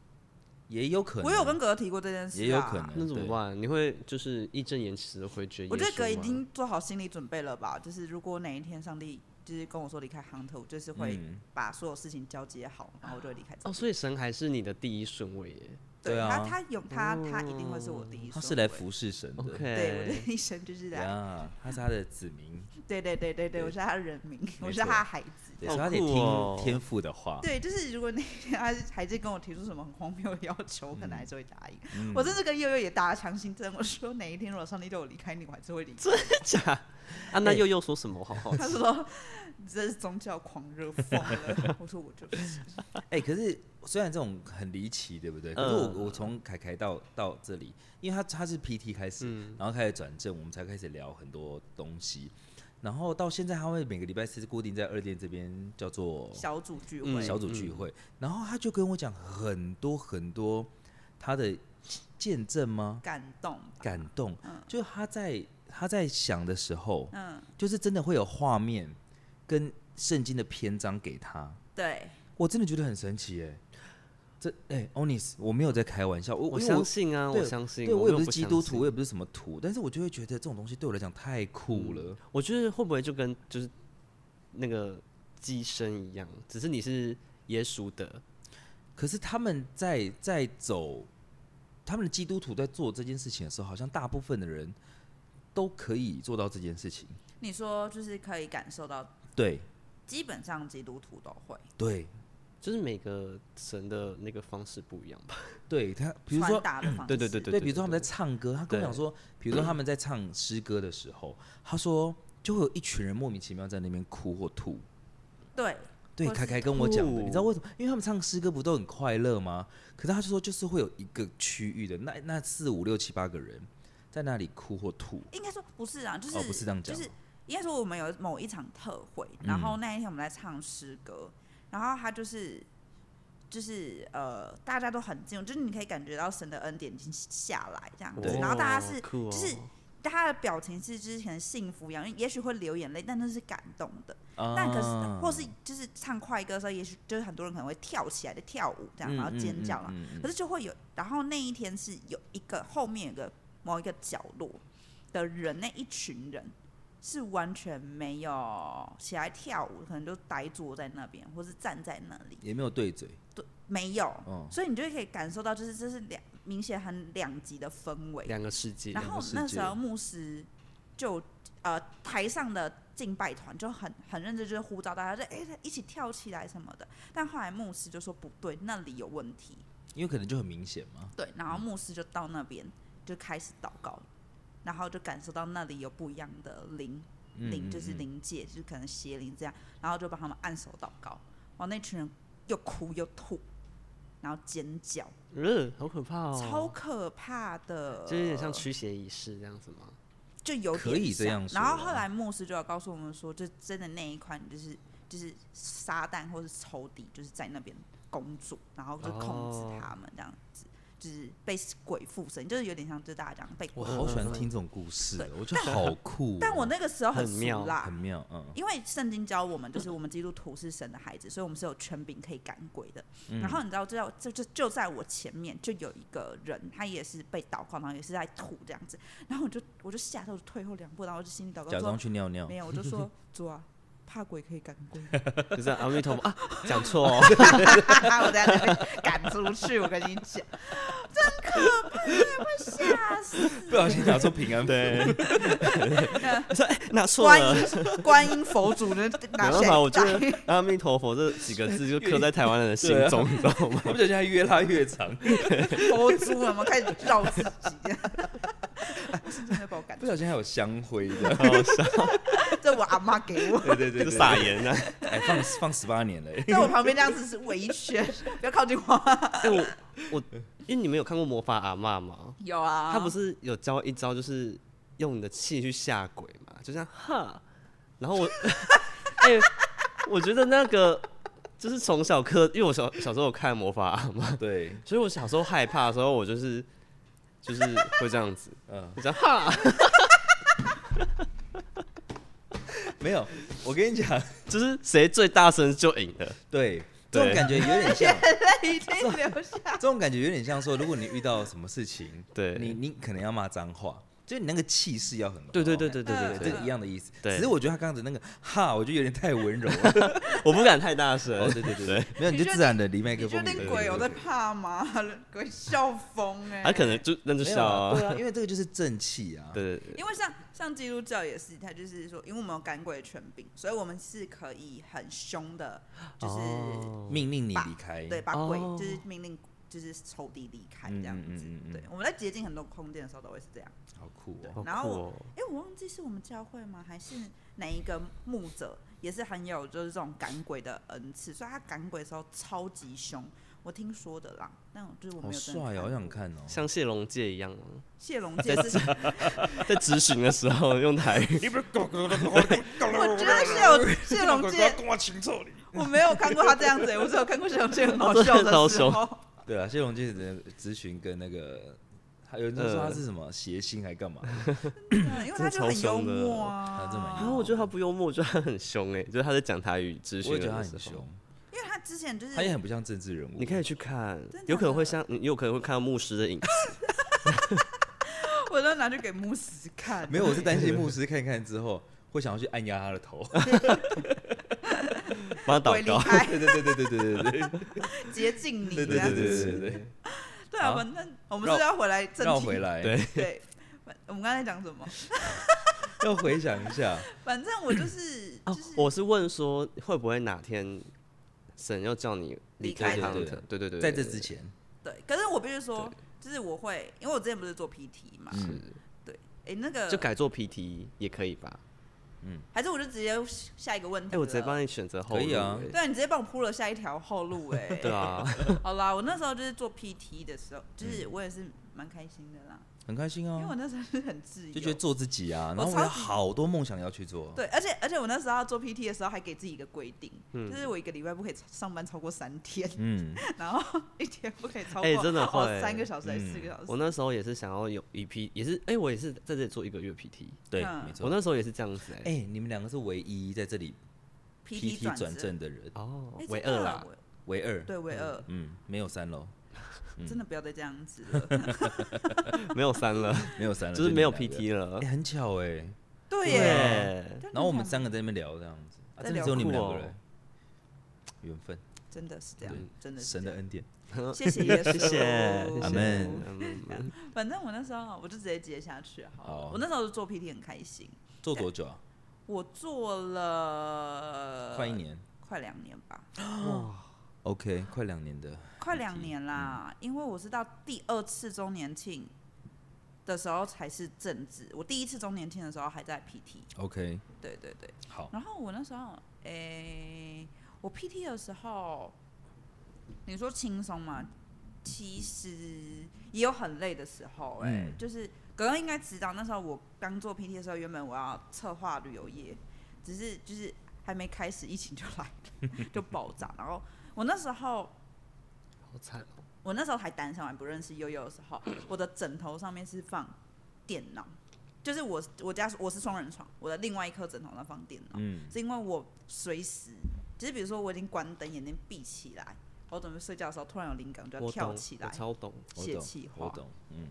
也有可能。我有跟哥哥提过这件事、啊，也有可能。那怎么办？你会就是义正言辞的回绝？我觉得哥已经做好心理准备了吧。就是如果哪一天上帝就是跟我说离开 Hunter，我就是会把所有事情交接好，然后我就会离开。哦，所以神还是你的第一顺位耶。对啊，他他有他他一定会是我第一。他是来服侍神的。对，我的一生就是来。啊，他是他的子民。对对对对对，我是他的人民，我是他的孩子。对，所以他得听天父的话。对，就是如果那天他孩子跟我提出什么很荒谬的要求，我可能还是会答应。我甚至跟悠悠也打了强心针，我说哪一天如果上帝叫我离开你，我还是会离开。真的 假？啊，那悠悠说什么？好好。他说这是宗教狂热疯了。我说我就是。哎，可是。虽然这种很离奇，对不对？可是我我从凯凯到到这里，因为他他是 PT 开始，嗯、然后开始转正，我们才开始聊很多东西。然后到现在，他会每个礼拜四固定在二店这边叫做小组聚会，小组聚会。然后他就跟我讲很多很多他的见证吗？感动，感动。嗯、就他在他在想的时候，嗯，就是真的会有画面跟圣经的篇章给他。对，我真的觉得很神奇，哎。这哎，欧尼斯，我没有在开玩笑，我我相信啊，我相信，对我也不是基督徒，我也不是什么徒，但是我就会觉得这种东西对我来讲太酷了。我觉得会不会就跟就是那个机身一样，只是你是耶稣的，可是他们在在走，他们的基督徒在做这件事情的时候，好像大部分的人都可以做到这件事情。你说就是可以感受到，对，基本上基督徒都会，对。就是每个神的那个方式不一样吧？对他，比如说，对对对对，对，比如说他们在唱歌，他跟我讲说，比如说他们在唱诗歌的时候，他说就会有一群人莫名其妙在那边哭或吐。对，对，凯凯跟我讲的，你知道为什么？因为他们唱诗歌不都很快乐吗？可是他就说，就是会有一个区域的那那四五六七八个人在那里哭或吐。应该说不是啊，就是不是这样讲，就是应该说我们有某一场特会，然后那一天我们在唱诗歌。然后他就是，就是呃，大家都很近，就是你可以感觉到神的恩典已经下来这样子。然后大家是，就是他的表情是之前幸福一样，也许会流眼泪，但那是感动的。但可是，或是就是唱快歌的时候，也许就是很多人可能会跳起来的跳舞这样，然后尖叫了。可是就会有，然后那一天是有一个后面有个某一个角落的人，那一群人是完全没有起来跳舞，可能就呆坐在那边，或是站在那里，也没有对嘴，对，没有，嗯所以你就可以感受到，就是这是两明显很两极的氛围。两个世界。然后那时候牧师就呃台上的敬拜团就很很认真，就是呼召大家，就哎、一起跳起来什么的。但后来牧师就说不对，那里有问题。因为可能就很明显嘛。对，然后牧师就到那边就开始祷告，然后就感受到那里有不一样的灵嗯灵，就是灵界，就是可能邪灵这样，然后就帮他们按手祷告，然后那群人又哭又吐，然后尖叫，嗯，好可怕哦，超可怕的，就有点像驱邪仪式这样子吗？就有点可以这像样然后后来牧师就要告诉我们说，就真的那一块就是就是撒旦或是仇敌，就是在那边工作，然后就控制哦。他们这样子，就是被鬼附身，就是有点像就是大家讲被鬼附我好喜欢。听这种故事对，我觉得好酷哦。但我那个时候很妙啦很，妙，嗯。因为圣经教我们，就是我们基督徒是神的孩子，所以我们是有权柄可以赶鬼的。嗯然后你知道，就在就就就在我前面就有一个人，他也是被祷告，然后也是在吐这样子。然后我就我就吓到，就退后两步，然后就心里祷告假装说去尿尿没，有，我就说 主啊，怕鬼可以赶鬼，就是阿弥陀佛啊，讲错哦，我在那边赶出去。我跟你讲，真可怕，会吓死。不小心拿出平安符。对，拿错观了。音观音佛祖呢，没办法，我觉得阿弥陀佛这几个字就 刻在台湾人的心中，你知道吗？我不小心还越拉越长，佛珠有没有开始绕自己这样？我是真的把我赶不小心还有香灰的。好好笑，这我阿妈给我，对对对，撒盐啊！哎，放放十八年了欸。在我旁边这样子是围圈，不要靠近我。哎，我我，因为你们有看过魔法阿嬷吗？有啊，他不是有教一招，就是用你的气去吓鬼嘛，就这样哈。然后我，哎、我觉得那个就是从小课，因为我小小时候有看魔法阿嬷，对，所以我小时候害怕的时候，我就是就是会这样子，嗯，就这样哈，没有，我跟你讲，就是谁最大声就赢了。对，这种感觉有点像，泪已经流下。这种感觉有点像说，如果你遇到什么事情，对你你可能要骂脏话，就你那个气势要很高。对对对对对嗯对这一样的意思。对只是我觉得他刚才那个哈，我就有点太温柔了。我不敢太大声。哦，对对对对，没有你就自然的离麦克你确风离。定鬼有在怕吗？鬼笑疯哎、他可能就那就笑啊。啊对啊，因为这个就是正气啊。对对对，因为像像基督教也是，他就是说，因为我们有赶鬼的权柄，所以我们是可以很凶的，就是、哦命令你离开。对把鬼哦就是命令就是抽屉离开这样子。嗯嗯嗯嗯对，我们在接近很多空间的时候都会是这样。好酷哦。然后我酷哦。哎、我忘记是我们教会吗？还是哪一个牧者也是很有就是这种赶鬼的恩赐，所以他赶鬼的时候超级凶。我听说的啦，但我就是我没有真的帅哦，好想看哦。像谢龙介一样吗？谢龙介是，在执行的时候用台语，我觉得谢龙谢龙介，我没有看过他这样子、我只有看过谢龙介很好笑的时候。对啊，谢龙介的咨询跟那个，还有人说他是什么谐星还干嘛？嗯因为他就很幽默啊，他真的蛮幽默然后我觉得他不幽默，我觉得他很凶哎，就是他在讲台语咨询我也觉得他很凶，，因为他之前就是他也很不像政治人物。你可以去看的，有可能会像你有可能会看到牧师的影子，我都拿去给牧师看，没有，我是担心牧师看一看之后会想要去按压他的头。帮他祷告。鬼离开对对对对对对对对接近你对对对这样子。对对对。对啊，好反正我们是要回来正题。绕回来，对，对，我们刚才讲什么？要回想一下。反正我就是哦 就是，我是问说会不会哪天神要叫你离离开开他对们？对对对，在这之前，对，可是我必须说，就是我会，因为我之前不是做 PT 嘛，是对，哎，那个就改做 PT 也可以吧？还是我就直接下一个问题。哎，我直接帮。你选择后路可以啊哎对啊，你直接帮我铺了下一条后路哎。对啊，好啦，我那时候就是做 PT 的时候，就是我也是蛮开心的啦，很开心啊。因为我啊，那时候是很自由，就觉得做自己啊，然后我有好多梦想要去做。对，而且而且我那时候要做 PT 的时候，还给自己一个规定，嗯。就是我一个礼拜不可以上班超过三天，嗯，然后一天不可以超过哎真的哦会。三个小时还是嗯。四个小时。我那时候也是想要有一批，也是哎，我也是在这里做一个月 PT，对，嗯。没错。我那时候也是这样子哎。哎，你们两个是唯一在这里 PT 转正。正的人，哦哎，唯二啦，唯二。对，唯二，嗯，没有三楼，嗯真的不要再这样子了。没有三了，没有三了，就是没有你们两个 PT 了。哎，。很巧哎，对对。耶。对，然后我们三个在那边聊这样子，啊，真的只有你们两个人，缘分，真的是这样，真的是神的恩典。谢谢耶稣，谢谢，阿门。反正我那时候我就直接接下去好，我那时候做 PT 很开心。做多久啊？我做了快一年，快两年吧。哇，OK，快两年的，快两年啦。因为我是到第二次周年庆的时候才是正职，我第一次周年庆的时候还在 PT。OK，对对对，好。然后我那时候，诶，我 PT 的时候。你说轻松吗？其实也有很累的时候，欸，哎、嗯，就是刚刚应该知道，那时候我刚做 PT 的时候，原本我要策划旅游业，只是就是还没开始，疫情就来了，就爆炸。然后我那时候好惨哦，我那时候还单身，还不认识悠悠的时候，我的枕头上面是放电脑，就是我我家我是双人床，我的另外一颗枕头上放电脑，嗯，是因为我随时，就是比如说我已经关灯，眼睛闭起来。我准备睡觉的时候，突然有灵感，就要跳起来，超懂，写气话。我懂，嗯。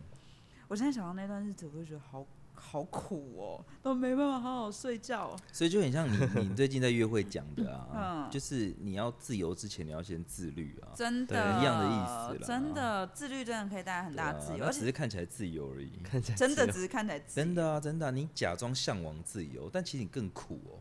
我现在想到那段日子，我就觉得好好苦哦，都没办法好好睡觉。所以就很像你，你最近在约会讲的啊，嗯，就是你要自由之前，你要先自律啊，真的，一样的意思，真的，自律真的可以带来很大的自由，而只是看起来自由而已，看起来真的只是看起来自由，真的啊，真的，你假装向往自由，但其实你更苦哦。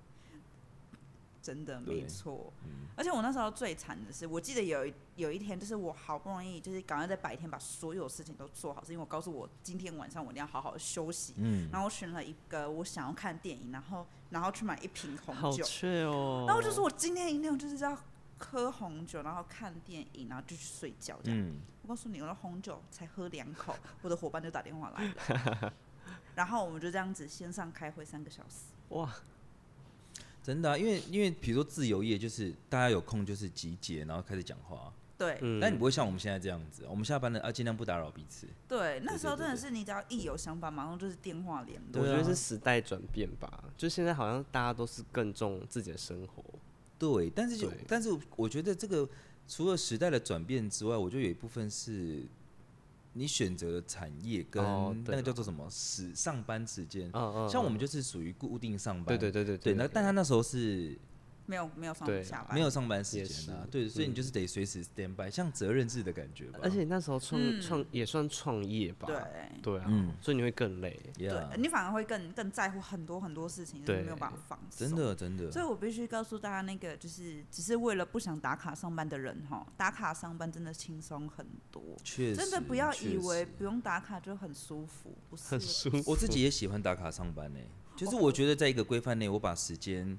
真的没错，嗯、而且我那时候最惨的是，我记得有一有一天，就是我好不容易就是赶快在白天把所有事情都做好，是因为我告诉我今天晚上我一定要好好休息。嗯，然后我选了一个我想要看电影，然后然后去买一瓶红酒。好缺哦。然后我就说我今天一定要就是要喝红酒，然后看电影，然后就去睡觉这样。嗯、我告诉你，我的红酒才喝两口，我的伙伴就打电话来了，然后我们就这样子线上开会三个小时。哇。真的、啊，因为因为比如说自由业，就是大家有空就是集结，然后开始讲话。对，嗯、但你不会像我们现在这样子，我们下班了啊，尽量不打扰彼此。对，那时候真的是你只要一有想法，马上就是电话联络。我觉得是时代转变吧，就现在好像大家都是更重自己的生活。对，但是就但是我觉得这个除了时代的转变之外，我觉得有一部分是。你选择的产业跟那个叫做什么时上班时间，像我们就是属于固定上班，对对对对对。那但他那时候是。没有没有上下班，没有上班时间啊，对，所以你就是得随时 stand by，像责任制的感觉吧。而且那时候创创也算创业吧，对对啊，所以你会更累，对，你反而会更更在乎很多很多事情，没有办法放松。真的真的。所以我必须告诉大家，那个就是只是为了不想打卡上班的人哈，打卡上班真的轻松很多，确实，真的不要以为不用打卡就很舒服，不是。很舒服。我自己也喜欢打卡上班呢，就是我觉得在一个规范内，我把时间。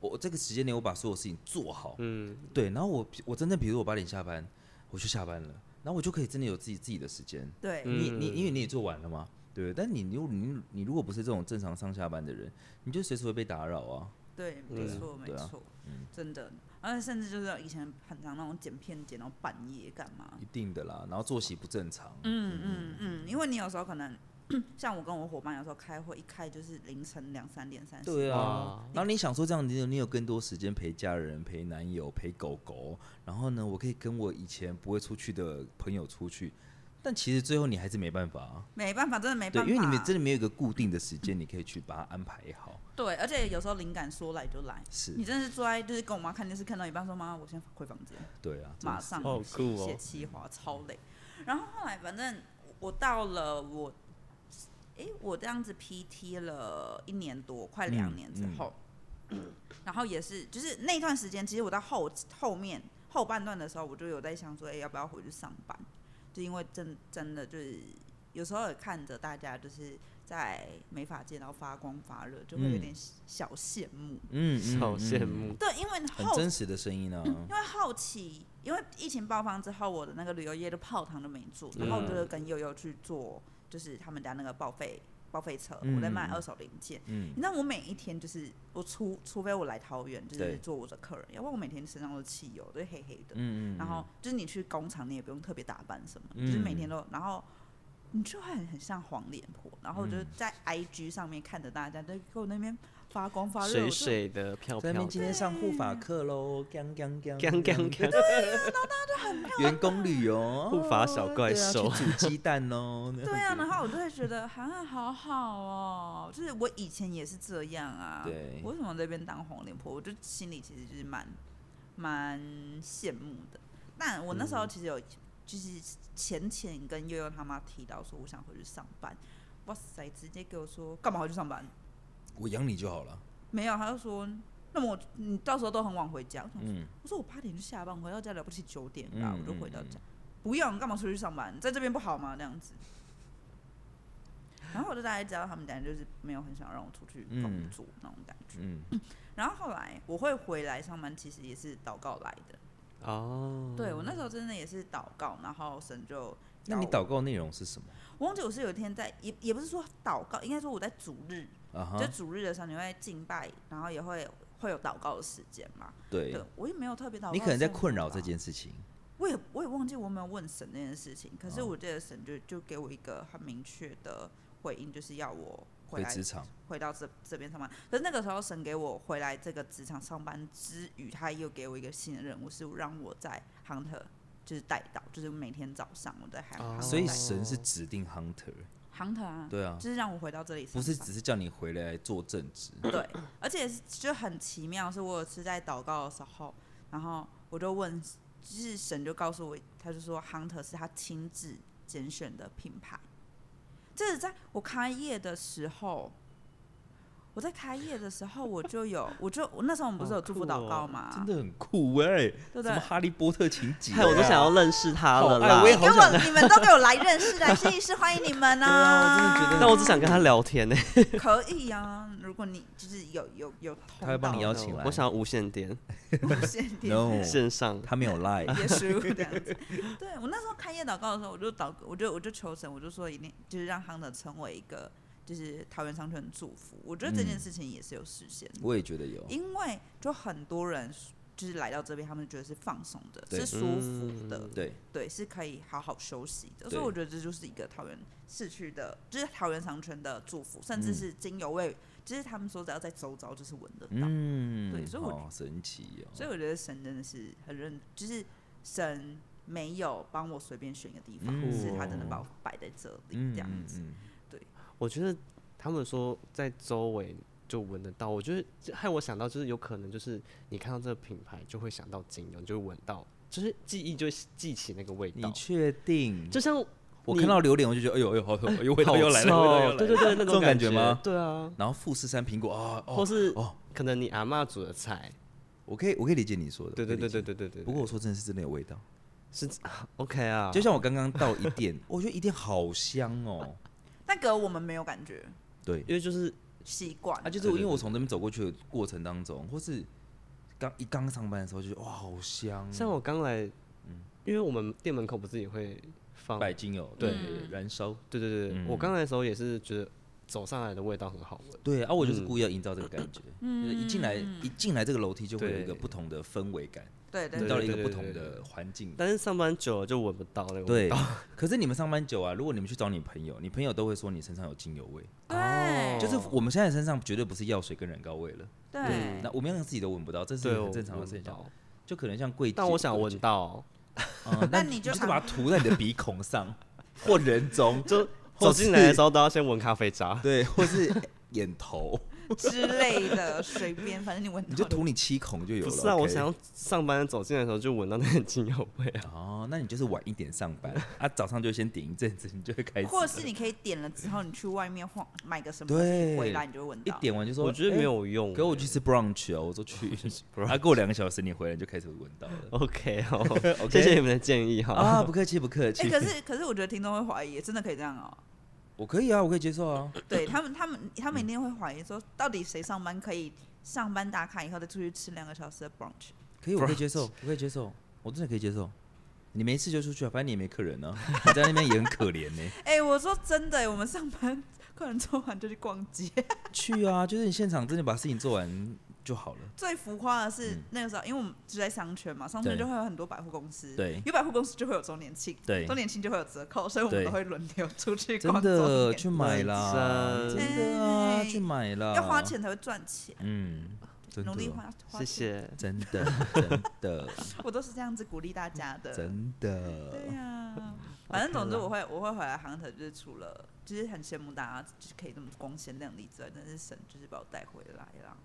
我这个时间内，我把所有事情做好，嗯，对，然后我我真的，比如我八点下班，我就下班了，然后我就可以真的有自己自己的时间，对，你你因为你也做完了嘛，对，但你如你你如果不是这种正常上下班的人，你就随时会被打扰啊，对，没错没错，嗯，真的，而且甚至就是以前很常那种剪片剪到半夜干嘛，一定的啦，然后作息不正常，嗯嗯。嗯，因为你有时候可能。像我跟我伙伴有时候开会，一开就是凌晨两三点、三四点。对啊，然后你想说这样，你有你有更多时间陪家人、陪男友、陪狗狗，然后呢，我可以跟我以前不会出去的朋友出去，但其实最后你还是没办法啊。没办法，真的没办法。对，因为你们真的没有一个固定的时间，你可以去把它安排好。对，而且有时候灵感说来就来。是。你真的是坐在就是跟我妈看电视，看到一半说妈，我先回房间。对啊。马上写企划，超累。然后后来反正我到了我。哎，我这样子 PT 了一年多，快两年之后，嗯嗯、然后也是，就是那段时间，其实我到后后面后半段的时候，我就有在想说，哎，要不要回去上班？就因为真真的就是有时候也看着大家就是在美发界然后发光发热，就会有点小羡慕，嗯，小羡慕。对，因为很真实的声音呢、啊嗯。因为好奇，因为疫情爆发之后，我的那个旅游业的泡汤都没做，然后我就跟悠悠去做。就是他们家那个报废报废车，嗯、我在卖二手零件。嗯，你知道我每一天就是我除除非我来桃园，就是做我的客人，对要不然我每天身上都是汽油，都是黑黑的。嗯，然后就是你去工厂，你也不用特别打扮什么，嗯、就是每天都，然后你就会很很像黄脸婆。然后我就在 IG 上面看着大家在给我那边发光发热，水水的漂漂的。今天上护法课喽，锵锵锵锵锵锵。员工旅游，护法小怪兽，煮鸡蛋哦。对啊，然后我就会觉得涵涵好好哦，就是我以前也是这样啊。对。我为什么在这边当黄脸婆？我就心里其实就是蛮蛮羡慕的。但我那时候其实有，就是浅浅跟悠悠他妈提到说，我想回去上班。哇塞！直接给我说干嘛回去上班？我养你就好了。没有，他就说，那么我你到时候都很晚回家。嗯，我说我八点就下班，我回到家了不起九点吧，嗯、我就回到家。不用，干嘛出去上班？在这边不好吗？那样子。然后我就大概知道他们家就是没有很想让我出去工作、嗯、那种感觉。嗯。然后后来我会回来上班，其实也是祷告来的。哦。对，我那时候真的也是祷告，然后神就。那你祷告内容是什么？我忘记我是有一天在，也也不是说祷告，应该说我在主日，uh huh. 就主日的时候你会敬拜，然后也会会有祷告的时间嘛。对，对，我也没有特别祷告。你可能在困扰这件事情。我也我也忘记我有没有问神这件事情，可是我记得神就就给我一个很明确的回应，就是要我回来职场，回到这这边上班。可是那个时候神给我回来这个职场上班之余，他又给我一个新的任务，是让我在 Hunter。就是带到，就是每天早上我在喊。Oh, 所以神是指定 hunter，hunter 啊，对啊，就是让我回到这里，不是只是叫你回来做正职。对，而且就很奇妙，是我有次在祷告的时候，然后我就问，就是神就告诉我，他就说 hunter 是他亲自拣选的品牌。这是在我开业的时候。我在开业的时候，我就有，我就我那时候我们不是有祝福祷告吗？真的很酷哎、欸，对不对？什么哈利波特情节、啊？害我都想要认识他了啦！我也好想给我，你们都给我来认识，来试一试，欢迎你们呢、啊啊！我真的觉得，但我只想跟他聊天呢、欸。可以啊，如果你就是有有有，他会帮你邀请来。我想要无线电，无线电，no 线上，他没有 line，也是 这样子。对我那时候开业祷告的时候，我就祷，我就我就求神，我就说一定就是让 Hunter 成为一个。就是桃园商圈的祝福，我觉得这件事情也是有实现的。我也觉得有，因为就很多人就是来到这边，他们觉得是放松的，对是舒服的，嗯、对对，是可以好好休息的。所以我觉得这就是一个桃园市区的，就是桃园商圈的祝福，甚至是精油味，就是他们说只要在周遭就是闻得到，嗯，对，所以我好神奇哦。所以我觉得神真的是很认，就是神没有帮我随便选一个地方，嗯、是他真的把我摆在这里这样子。嗯嗯嗯我觉得他们说在周围就闻得到，我觉得害我想到就是有可能就是你看到这个品牌就会想到精油，就会闻到，就是记忆就会记起那个味道。你确定？就像我看到榴莲，我就觉得哎呦哎呦好好，有 味道又来了，对对对，那种感觉吗？对啊。然后富士山苹果啊，或是哦，可能你阿嬷煮的菜，我可以我可以理解你说的，对对对对对对对。不过我说真的是真的有味道，是 OK 啊。就像我刚刚到一店，我觉得一店好香哦。那个我们没有感觉，对，因为就是习惯。啊，就是因为我从那边走过去的过程当中，或是刚一刚上班的时候，就觉得哇，好香。像我刚来，嗯，因为我们店门口不是也会放白精油，对，燃烧，对对对，我刚来的时候也是觉得走上来的味道很好闻。对啊，我就是故意要营造这个感觉，就是一进来一进来这个楼梯就会有一个不同的氛围感。对对，到了一个不同的环境，但是上班久了就闻不到那个味道。对，可是你们上班久啊，如果你们去找你朋友，你朋友都会说你身上有精油味。哦，就是我们现在身上绝对不是药水跟染膏味了。对，那我们连自己都闻不到，这是很正常的现象。就可能像柜姐，但我想闻到。那你就就是把它涂在你的鼻孔上或人中，就走进来的时候都要先闻咖啡渣，对，或是眼头。之类的，随便，反正你闻，你就涂你七孔就有了。不是啊，我想要上班走进来的时候就闻到那个精油味啊。哦，那你就是晚一点上班 啊，早上就先点一阵子，你就会开始。或者是你可以点了之后，你去外面晃买个什么，对，回来你就会闻到。一点完就说，我觉得没有用。给我去吃 brunch 哦，我说去，啊，过两个小时你回来就开始闻到了。OK 哦，谢谢你们的建议哈。啊，不客气不客气。哎可是可是我觉得听众会怀疑，真的可以这样哦。我可以啊，我可以接受啊。对他们，他们，他们一定会怀疑说，到底谁上班可以上班打卡以后再出去吃两个小时的 brunch？可以，我可以接受，我可以接受，我真的可以接受。你没事就出去啊，反正你也没客人呢，你在那边也很可怜呢。哎，我说真的，我们上班客人做完就去逛街。去啊，就是你现场真的把事情做完，就好了。最浮夸的是嗯。那个时候，因为我们就在商圈嘛，商圈就会有很多百货公司，对。有百货公司就会有周年庆，对。周年庆就会有折扣，所以我们都会轮流出去真逛真的去买啦，真。真的去买啦，要花，钱才会赚钱，嗯，努力花花谢，谢。真的 真的。我都是这样子鼓励大家的，真的，对呀、反正总之我会我会回来 Hunter，就是除了就是很羡慕大家就是可以这么光鲜亮丽之外，但是神就是把我带回来了，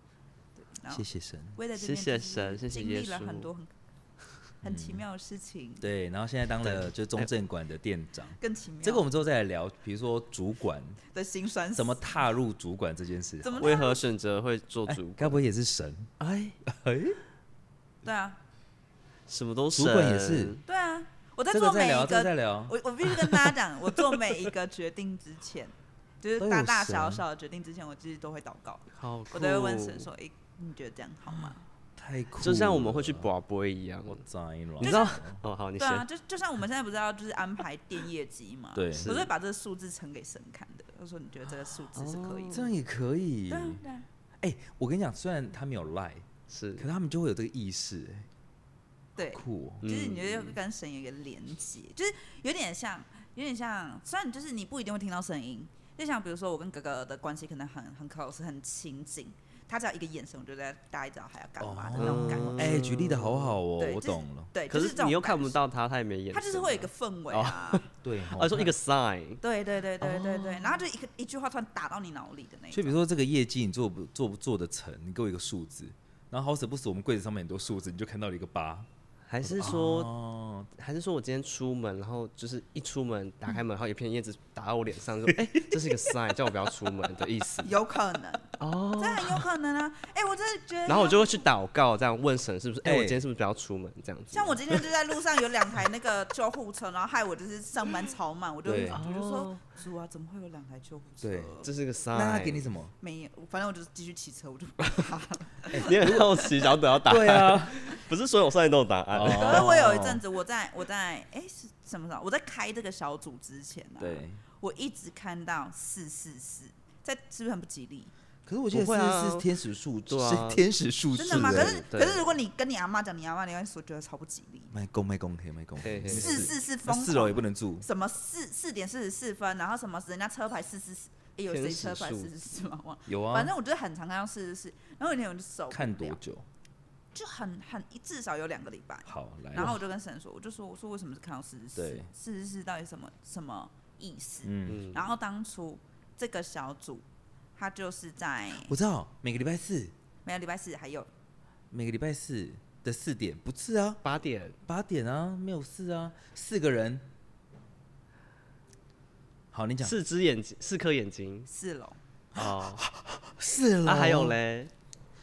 谢谢神。我也在这边谢谢神谢谢经历了耶稣很多很 很奇妙的事情，对，然后现在当了就中正馆的店长，更奇妙。这个我们之后再来聊，比如说主管的心酸史怎么踏入主管这件事，怎么为何选择会做哎主管？该不会也是神？哎，哎，对啊什么都是主管也是对啊，我在做每一这个。我我必须跟大家讲，我做每一个决定之前，就是大大小小的决定之前，我其实都会祷告，好，我都会问神说：“诶，你觉得这样好吗太酷了，就像我们会去拔杯一样。我栽了，你知道？哦，好，？”你对啊，先。就就像我们现在不是要就是安排电业绩嘛，对我就会把这个数字呈给神看的，我说你觉得这个数字是可以的，这样也可以对。啊对啊，哎，我跟你讲，虽然他没有赖，是可是他们就会有这个意识，哎，对，酷哦。就是你觉得跟神有一个连接，就是有点像，有点像，虽然就是你不一定会听到声音，就像比如说我跟哥哥的关系可能很很 close 很亲近，他只要一个眼神，我就在大概知道他要干嘛的那种感觉。哦哎，举例的好好哦我懂了。对，可是你又看不到他，他也没眼他就是会有一个氛围啊，对，啊，说一个 sign，对对对对对对，然后就一个一句话突然打到你脑里的那种。所以比如说这个业绩你做不做不做得成，你给我一个数字，然后好死不死我们柜子上面很多数字，你就看到了一个八。还是说，哦，还是说我今天出门，然后就是一出门打开门，然后一片叶子打到我脸上，说，哎，这是一个 sign，叫我不要出门的意思。有可能，哦这。很有可能啊！哎，我真的觉得，然后我就会去祷告，这样问神是不是？哎，哎我今天是不是不要出门？这样子。像我今天就在路上有两台那个救护车，然后害我就是上班超慢，我就对我就说啊，怎么会有两台救护车？对这是个 sign。那他给你什么？没有，反正我就继续骑车，我就不怕了。你很好奇，想要得到答案。对啊，不是所有 sign 都有答案。哦可是我有一阵子，我在我在哎、是什么时候？我在开这个小组之前呢、啊，对。我一直看到四四四，在是不是很不吉利？可是我记得是是天使数字，啊是天使数字。真的吗？可是可是如果你跟你阿妈讲，你阿妈你会说觉得超不吉利。卖公卖公可以卖公，嘿嘿四四四疯狂，那四楼也不能住。什么四四点四十四分，然后什么人家车牌四四四，哎有谁车牌四十四吗？忘有啊，反正我就很常看到四十四，然后有一天我就手看多久？就很很至少有两个礼拜。好来，然后我就跟神说，我就说我说为什么是看到四十四对？四十四到底什么什么意思？嗯，嗯，然后当初这个小组，他就是在我知道每个礼拜四，每个礼拜四还有每个礼拜四的四点不是啊，八点八点啊，没有事啊，四个人。好，你讲四只眼睛，四颗眼睛。四楼，哦，四楼，那还有嘞？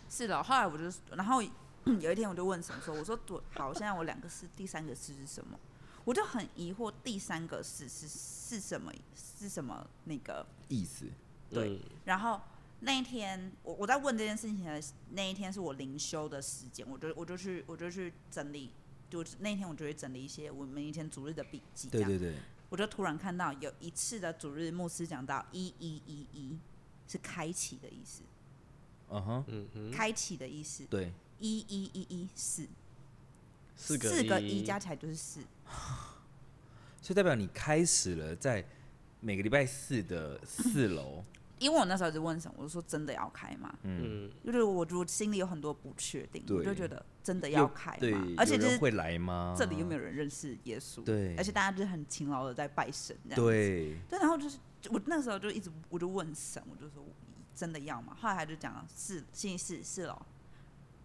四楼。后来我就，然后 有一天我就问神说：“我说对，好，现在我两个是，第三个是是什么？”我就很疑惑，第三个是是是什么？是什么那个？意思？对嗯。然后那一天，我我在问这件事情的那一天是我灵修的时间，我就我就去我就去整理，就那一天我就会整理一些我们以前主日的笔记。对对。对，我就突然看到有一次的主日牧师讲到一一一一是开启的意思，嗯哼，嗯哼，开启的意思，对，一一一一四，四个四个一加起来就是四，所以代表你开始了在每个礼拜四的四楼，因为我那时候就问神，我就说真的要开吗？嗯，嗯，就是我我心里有很多不确定，我就觉得真的要开对吗？，而且就是有人会来吗？这里又没有人认识耶稣，对而且大家就是很勤劳的在拜神，这样子对，对，然后就是我那时候就一直我就问神，我就说真的要吗？后来他就讲了四星期四四楼，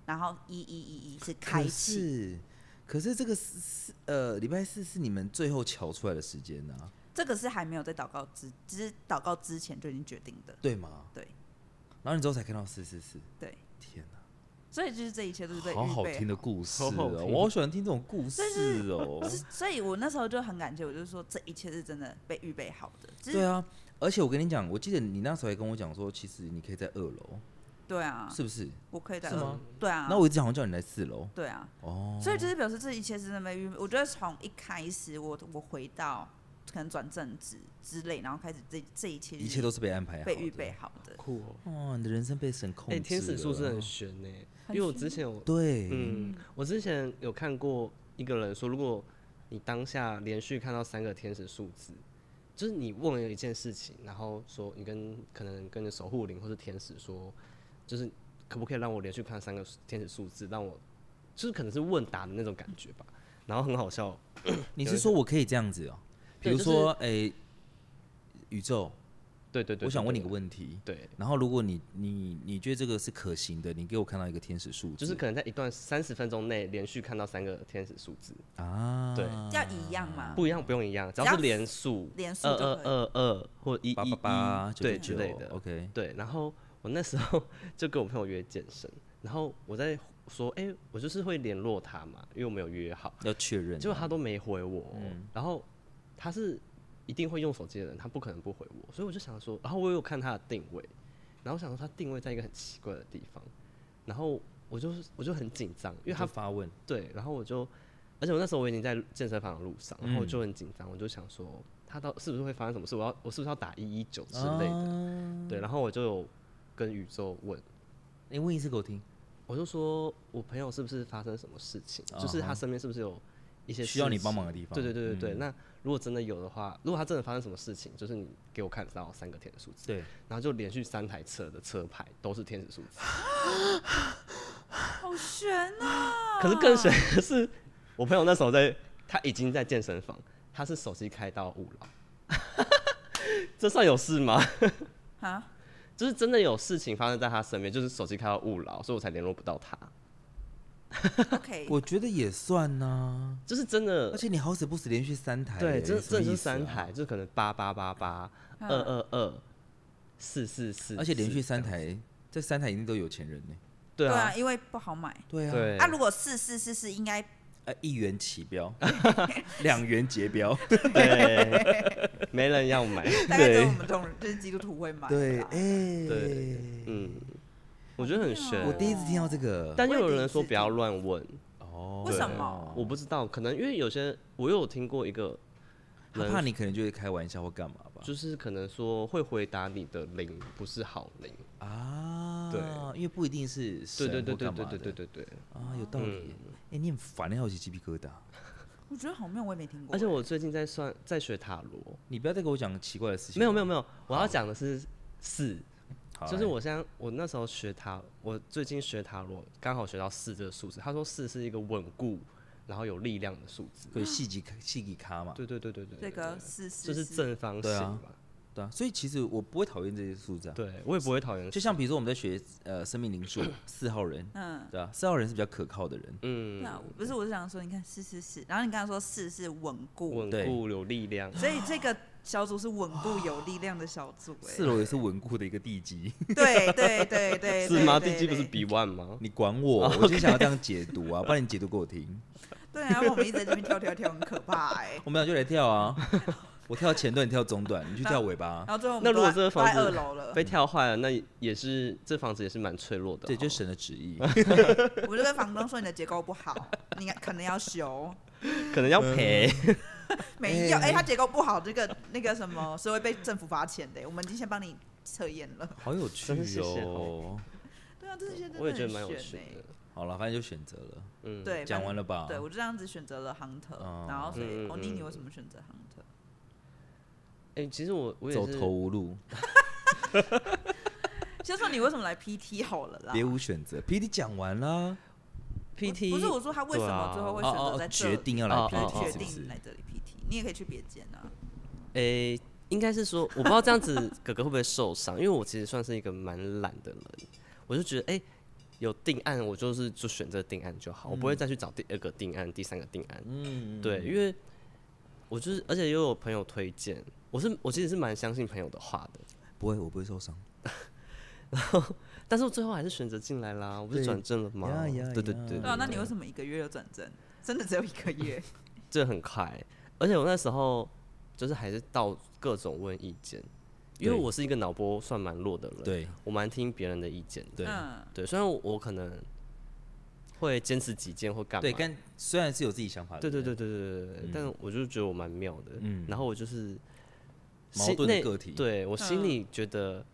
然后一一一一是可开启，是可是这个是呃礼拜四是你们最后瞧出来的时间呢、啊，这个是还没有在祷告之，只是祷告之前就已经决定的，对吗？对。然后你之后才看到四四四，对，天哪，所以就是这一切都是被好好备听的故事我好喜欢听这种故事哦。是所以我那时候就很感谢，我就说这一切是真的被预备好的，只是对啊，而且我跟你讲，我记得你那时候还跟我讲说，其实你可以在二楼，对啊，是不是？我可以在吗？对啊，那我一直好像叫你来四楼对啊，哦，所以就是表示这一切是真的被预备。我觉得从一开始我我回到可能转正职之类，然后开始这这一切一切都是被安排好，被预备好的。酷哦！哇，你的人生被神控制。哎，天使数字很悬呢，因为我之前有对，嗯，我之前有看过一个人说，如果你当下连续看到三个天使数字，就是你问了一件事情，然后说你跟可能跟着守护灵或是天使说，就是可不可以让我连续看三个天使数字，让我就是可能是问答的那种感觉吧。然后很好笑，你是说我可以这样子哦？比如说，哎、就是欸，宇宙，对对对，我想问你个问题，对。然后如果你你你觉得这个是可行的，你给我看到一个天使数字，就是可能在一段三十分钟内连续看到三个天使数字啊？对，要一样吗？不一样，不用一样，只要是连数，连数二二二二或一一一八对之类的。OK，对。然后我那时候 就跟我朋友约健身，然后我在。说，哎、欸，我就是会联络他嘛，因为我没有约好，要确认，结果他都没回我，嗯、然后他是一定会用手机的人，他不可能不回我，所以我就想说，然后我有看他的定位，然后我想说他定位在一个很奇怪的地方，然后我就我就很紧张，因为他发问，对，然后我就，而且我那时候我已经在健身房的路上，然后我就很紧张，我就想说他到是不是会发生什么事，我要我是不是要打一一九之类的，啊、对，然后我就有跟宇宙问，你、欸、问一次给我听。我就说，我朋友是不是发生什么事情？Uh huh. 就是他身边是不是有一些需要你帮忙的地方？对对对对对。嗯、那如果真的有的话，如果他真的发生什么事情，就是你给我看到三个天使数字，对，然后就连续三台车的车牌都是天使数字，好悬啊！可是更悬的是，我朋友那时候在，他已经在健身房，他是手机开到五楼，这算有事吗？啊？就是真的有事情发生在他身边，就是手机开到勿扰，所以我才联络不到他。OK，我觉得也算呐、啊，就是真的，而且你好死不死连续三台，对，这这、啊、是三台，就可能八八八八二二二四四四，而且连续三台，这三台一定都有钱人呢。对啊，对啊，因为不好买。对啊，对啊，如果四四四四应该。呃，一元起标，两元结标，对，没人要买。大概只有我们这种就是基督徒会买。对，哎，对，嗯，我觉得很神。我第一次听到这个，但又有人说不要乱问。哦，为什么？我不知道，可能因为有些我有听过一个，他怕你可能就会开玩笑或干嘛吧。就是可能说会回答你的灵不是好灵啊，对，因为不一定是神或干嘛的。对对对对对对对对啊，有道理。哎，你很烦，你好起鸡皮疙瘩。我觉得好妙，我也没听过。而且我最近在算，在学塔罗。你不要再给我讲奇怪的事情。没有没有没有，我要讲的是四，就是我现在我那时候学塔，我最近学塔罗刚好学到四这个数字。他说四是一个稳固，然后有力量的数字。对，细几细几卡嘛。对对对对对。这个四四。这是正方形嘛。对啊，所以其实我不会讨厌这些数字啊。对，我也不会讨厌。就像比如说我们在学呃生命灵数 四号人，嗯，对啊，四号人是比较可靠的人。嗯，那不是，我是想说，你看四四四，然后你刚刚说四是稳固，稳固有力量，所以这个小组是稳固有力量的小组。四楼也是稳固的一个地基。对对对对。是吗？地基不是比 one 吗？你管我，我就想要这样解读啊，不然你解读给我听。对啊，我们一直在这边跳跳跳，很可怕哎。我们俩就来跳啊。我跳前段，你跳中段，你去跳尾巴。然后最后，那如果这个房子二楼了，被跳坏了，那也是这房子也是蛮脆弱的。对，就神的旨意。我就跟房东说，你的结构不好，你可能要修，可能要赔。没有，哎，他结构不好，这个那个什么是会被政府罚钱的。我们已经先帮你测验了。好有趣哦。对啊，这些我也觉得蛮有趣的。好了，反正就选择了。嗯，对，讲完了吧？对，我就这样子选择了 Hunter，然后所以欧尼，你为什么选择 Hunter？哎、欸，其实我我也走投无路。先说你为什么来 PT 好了啦？别无选择，PT 讲完了。PT 不是我说他为什么最后会选择在这、啊、决定要来 PT，决定来这里 PT，你也可以去别间啊。诶、欸，应该是说我不知道这样子哥哥会不会受伤，因为我其实算是一个蛮懒的人，我就觉得哎、欸，有定案我就是就选择定案就好，嗯、我不会再去找第二个定案、第三个定案。嗯，对，因为我就是，而且又有朋友推荐。我是我其实是蛮相信朋友的话的，不会，我不会受伤。然后，但是我最后还是选择进来啦，我不是转正了吗？对对对对。啊，那你为什么一个月就转正？真的只有一个月？这很快，而且我那时候就是还是到各种问意见，因为我是一个脑波算蛮弱的人，对，我蛮听别人的意见，对对。虽然我可能会坚持己见或干嘛。对，跟虽然是有自己想法的，对对对对对对对，嗯但我就觉得我蛮妙的。嗯然后我就是矛盾的个体，对我心里觉得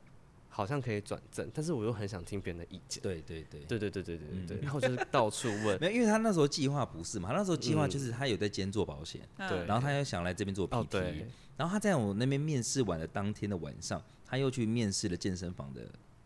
好像可以转正，但是我又很想听别人的意见。对对对。对对对对对对。对，嗯。然后就是到处问。没有，因为他那时候计划不是嘛，他那时候计划就是他有在兼做保险，嗯。对。然后他又想来这边做哦 PT，、对，然后他在我那边面试完的当天的晚上，他又去面试了健身房的，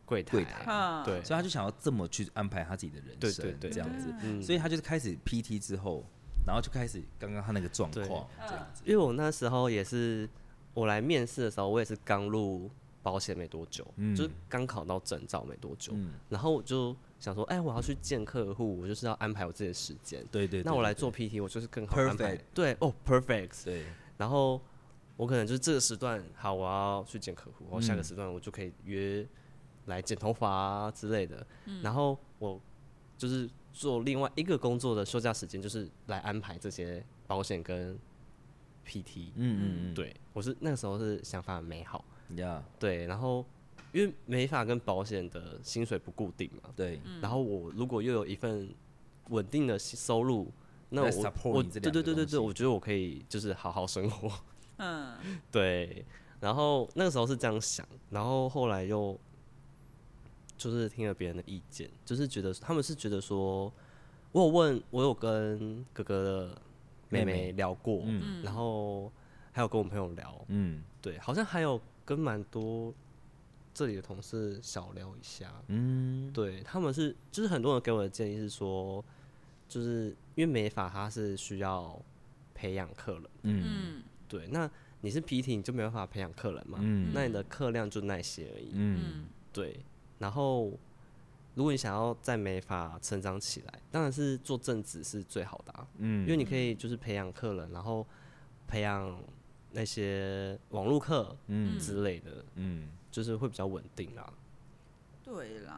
柜台。柜台。嗯，对。所以他就想要这么去安排他自己的人生，对对对。这样子，嗯，所以他就是开始 PT 之后，然后就开始刚刚他那个状况这样子，因为我那时候也是，我来面试的时候，我也是刚入保险没多久，嗯就是刚考到证照没多久，嗯，然后我就想说，哎、我要去见客户，我就是要安排我自己的时间。对对，对那我来做 PT，我就是更好安排。对哦，perfect。对，然后我可能就是这个时段，好，我要去见客户，然后下个时段我就可以约来剪头发啊之类的。然后我就是做另外一个工作的休假时间，就是来安排这些保险跟 PT。嗯嗯嗯，对我是那个时候是想法很美好，呀，对，然后因为美法跟保险的薪水不固定嘛，对，然后我如果又有一份稳定的收入，那来我对对对对对，我觉得我可以就是好好生活。嗯，对，然后那个时候是这样想，然后后来又就是听了别人的意见，就是觉得他们是觉得说，我有问我有跟哥哥的妹妹妹妹聊过，嗯。然后还有跟我朋友聊，嗯。对，好像还有跟蛮多这里的同事小聊一下，嗯，对他们是就是很多人给我的建议是说，就是因为美法它是需要培养客人。嗯嗯对，那你是 PT，你就没办法培养客人嘛？嗯那你的客量就那些而已。嗯嗯对，然后如果你想要在美发成长起来，当然是做正职是最好的啊，嗯，因为你可以就是培养客人，然后培养那些网络课嗯。之类的，嗯。就是会比较稳定啦。对啦，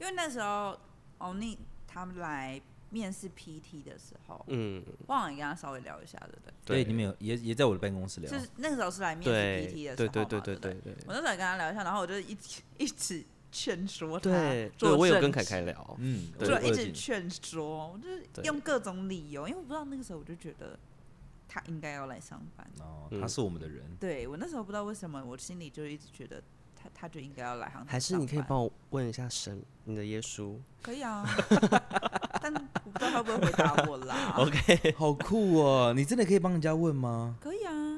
因为那时候欧尼他们来面试 PT 的时候，嗯，忘了也跟他稍微聊一下，对不对？对，你们有也也在我的办公室聊，就是那个时候是来面试 PT 的时对候嘛，对对对？对对对。我那时候也跟他聊一下，然后我就一直一直劝说他对对，做我有跟凯凯聊，嗯，就一直劝说，我就是用各种理由，因为我不知道那个时候我就觉得他应该要来上班。哦，嗯他是我们的人，对我那时候不知道为什么，我心里就一直觉得他他就应该要来行。还是你可以帮我问一下神，你的耶稣可以啊，但我不知道他会不会回答我啦。OK，好酷哦！你真的可以帮人家问吗？可以啊，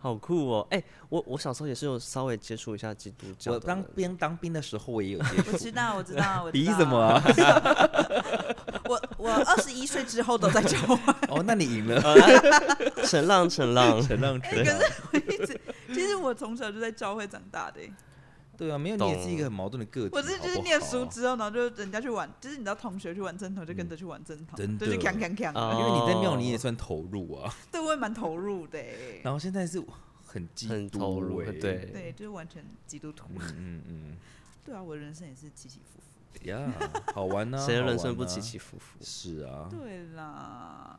好酷哦！哎、我我小时候也是有稍微接触一下基督教我当兵当兵的时候，我也有接触我。知道，我知道，我知比道什么啊？我我二十一岁之后都在教会。哦，那你赢了。陈浪陈浪，陈浪哎、陈可是我一直，其实我从小就在教会长大的欸、对啊，没有你也是一个很矛盾的个体。我是就是念书之后，然后就人家去玩，就是你知道同学去玩正头，就跟着去玩正头，真的就是锵锵锵。哦因为你在庙里也算投入啊，对，我也蛮投入的欸。然后现在是很基督很投入欸对对，就是完全基督徒。嗯嗯嗯，对啊，我的人生也是起起伏伏。呀，好玩呢。谁的人生不起起伏伏？是啊，对啦，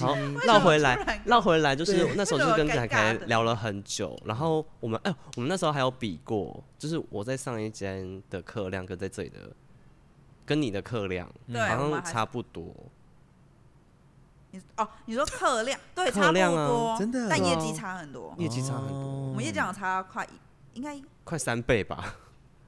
好，嗯绕回来，绕回来，就是那时候就是跟凯凯聊了很久，然后我们哎、我们那时候还有比过，就是我在上一间的客量跟在这里的，跟你的客量对，好像差不多。你哦，你说客量对差不客量啊多，真的但业绩差很多。业绩差很多哦我们业绩好像差快一，应该快三倍吧？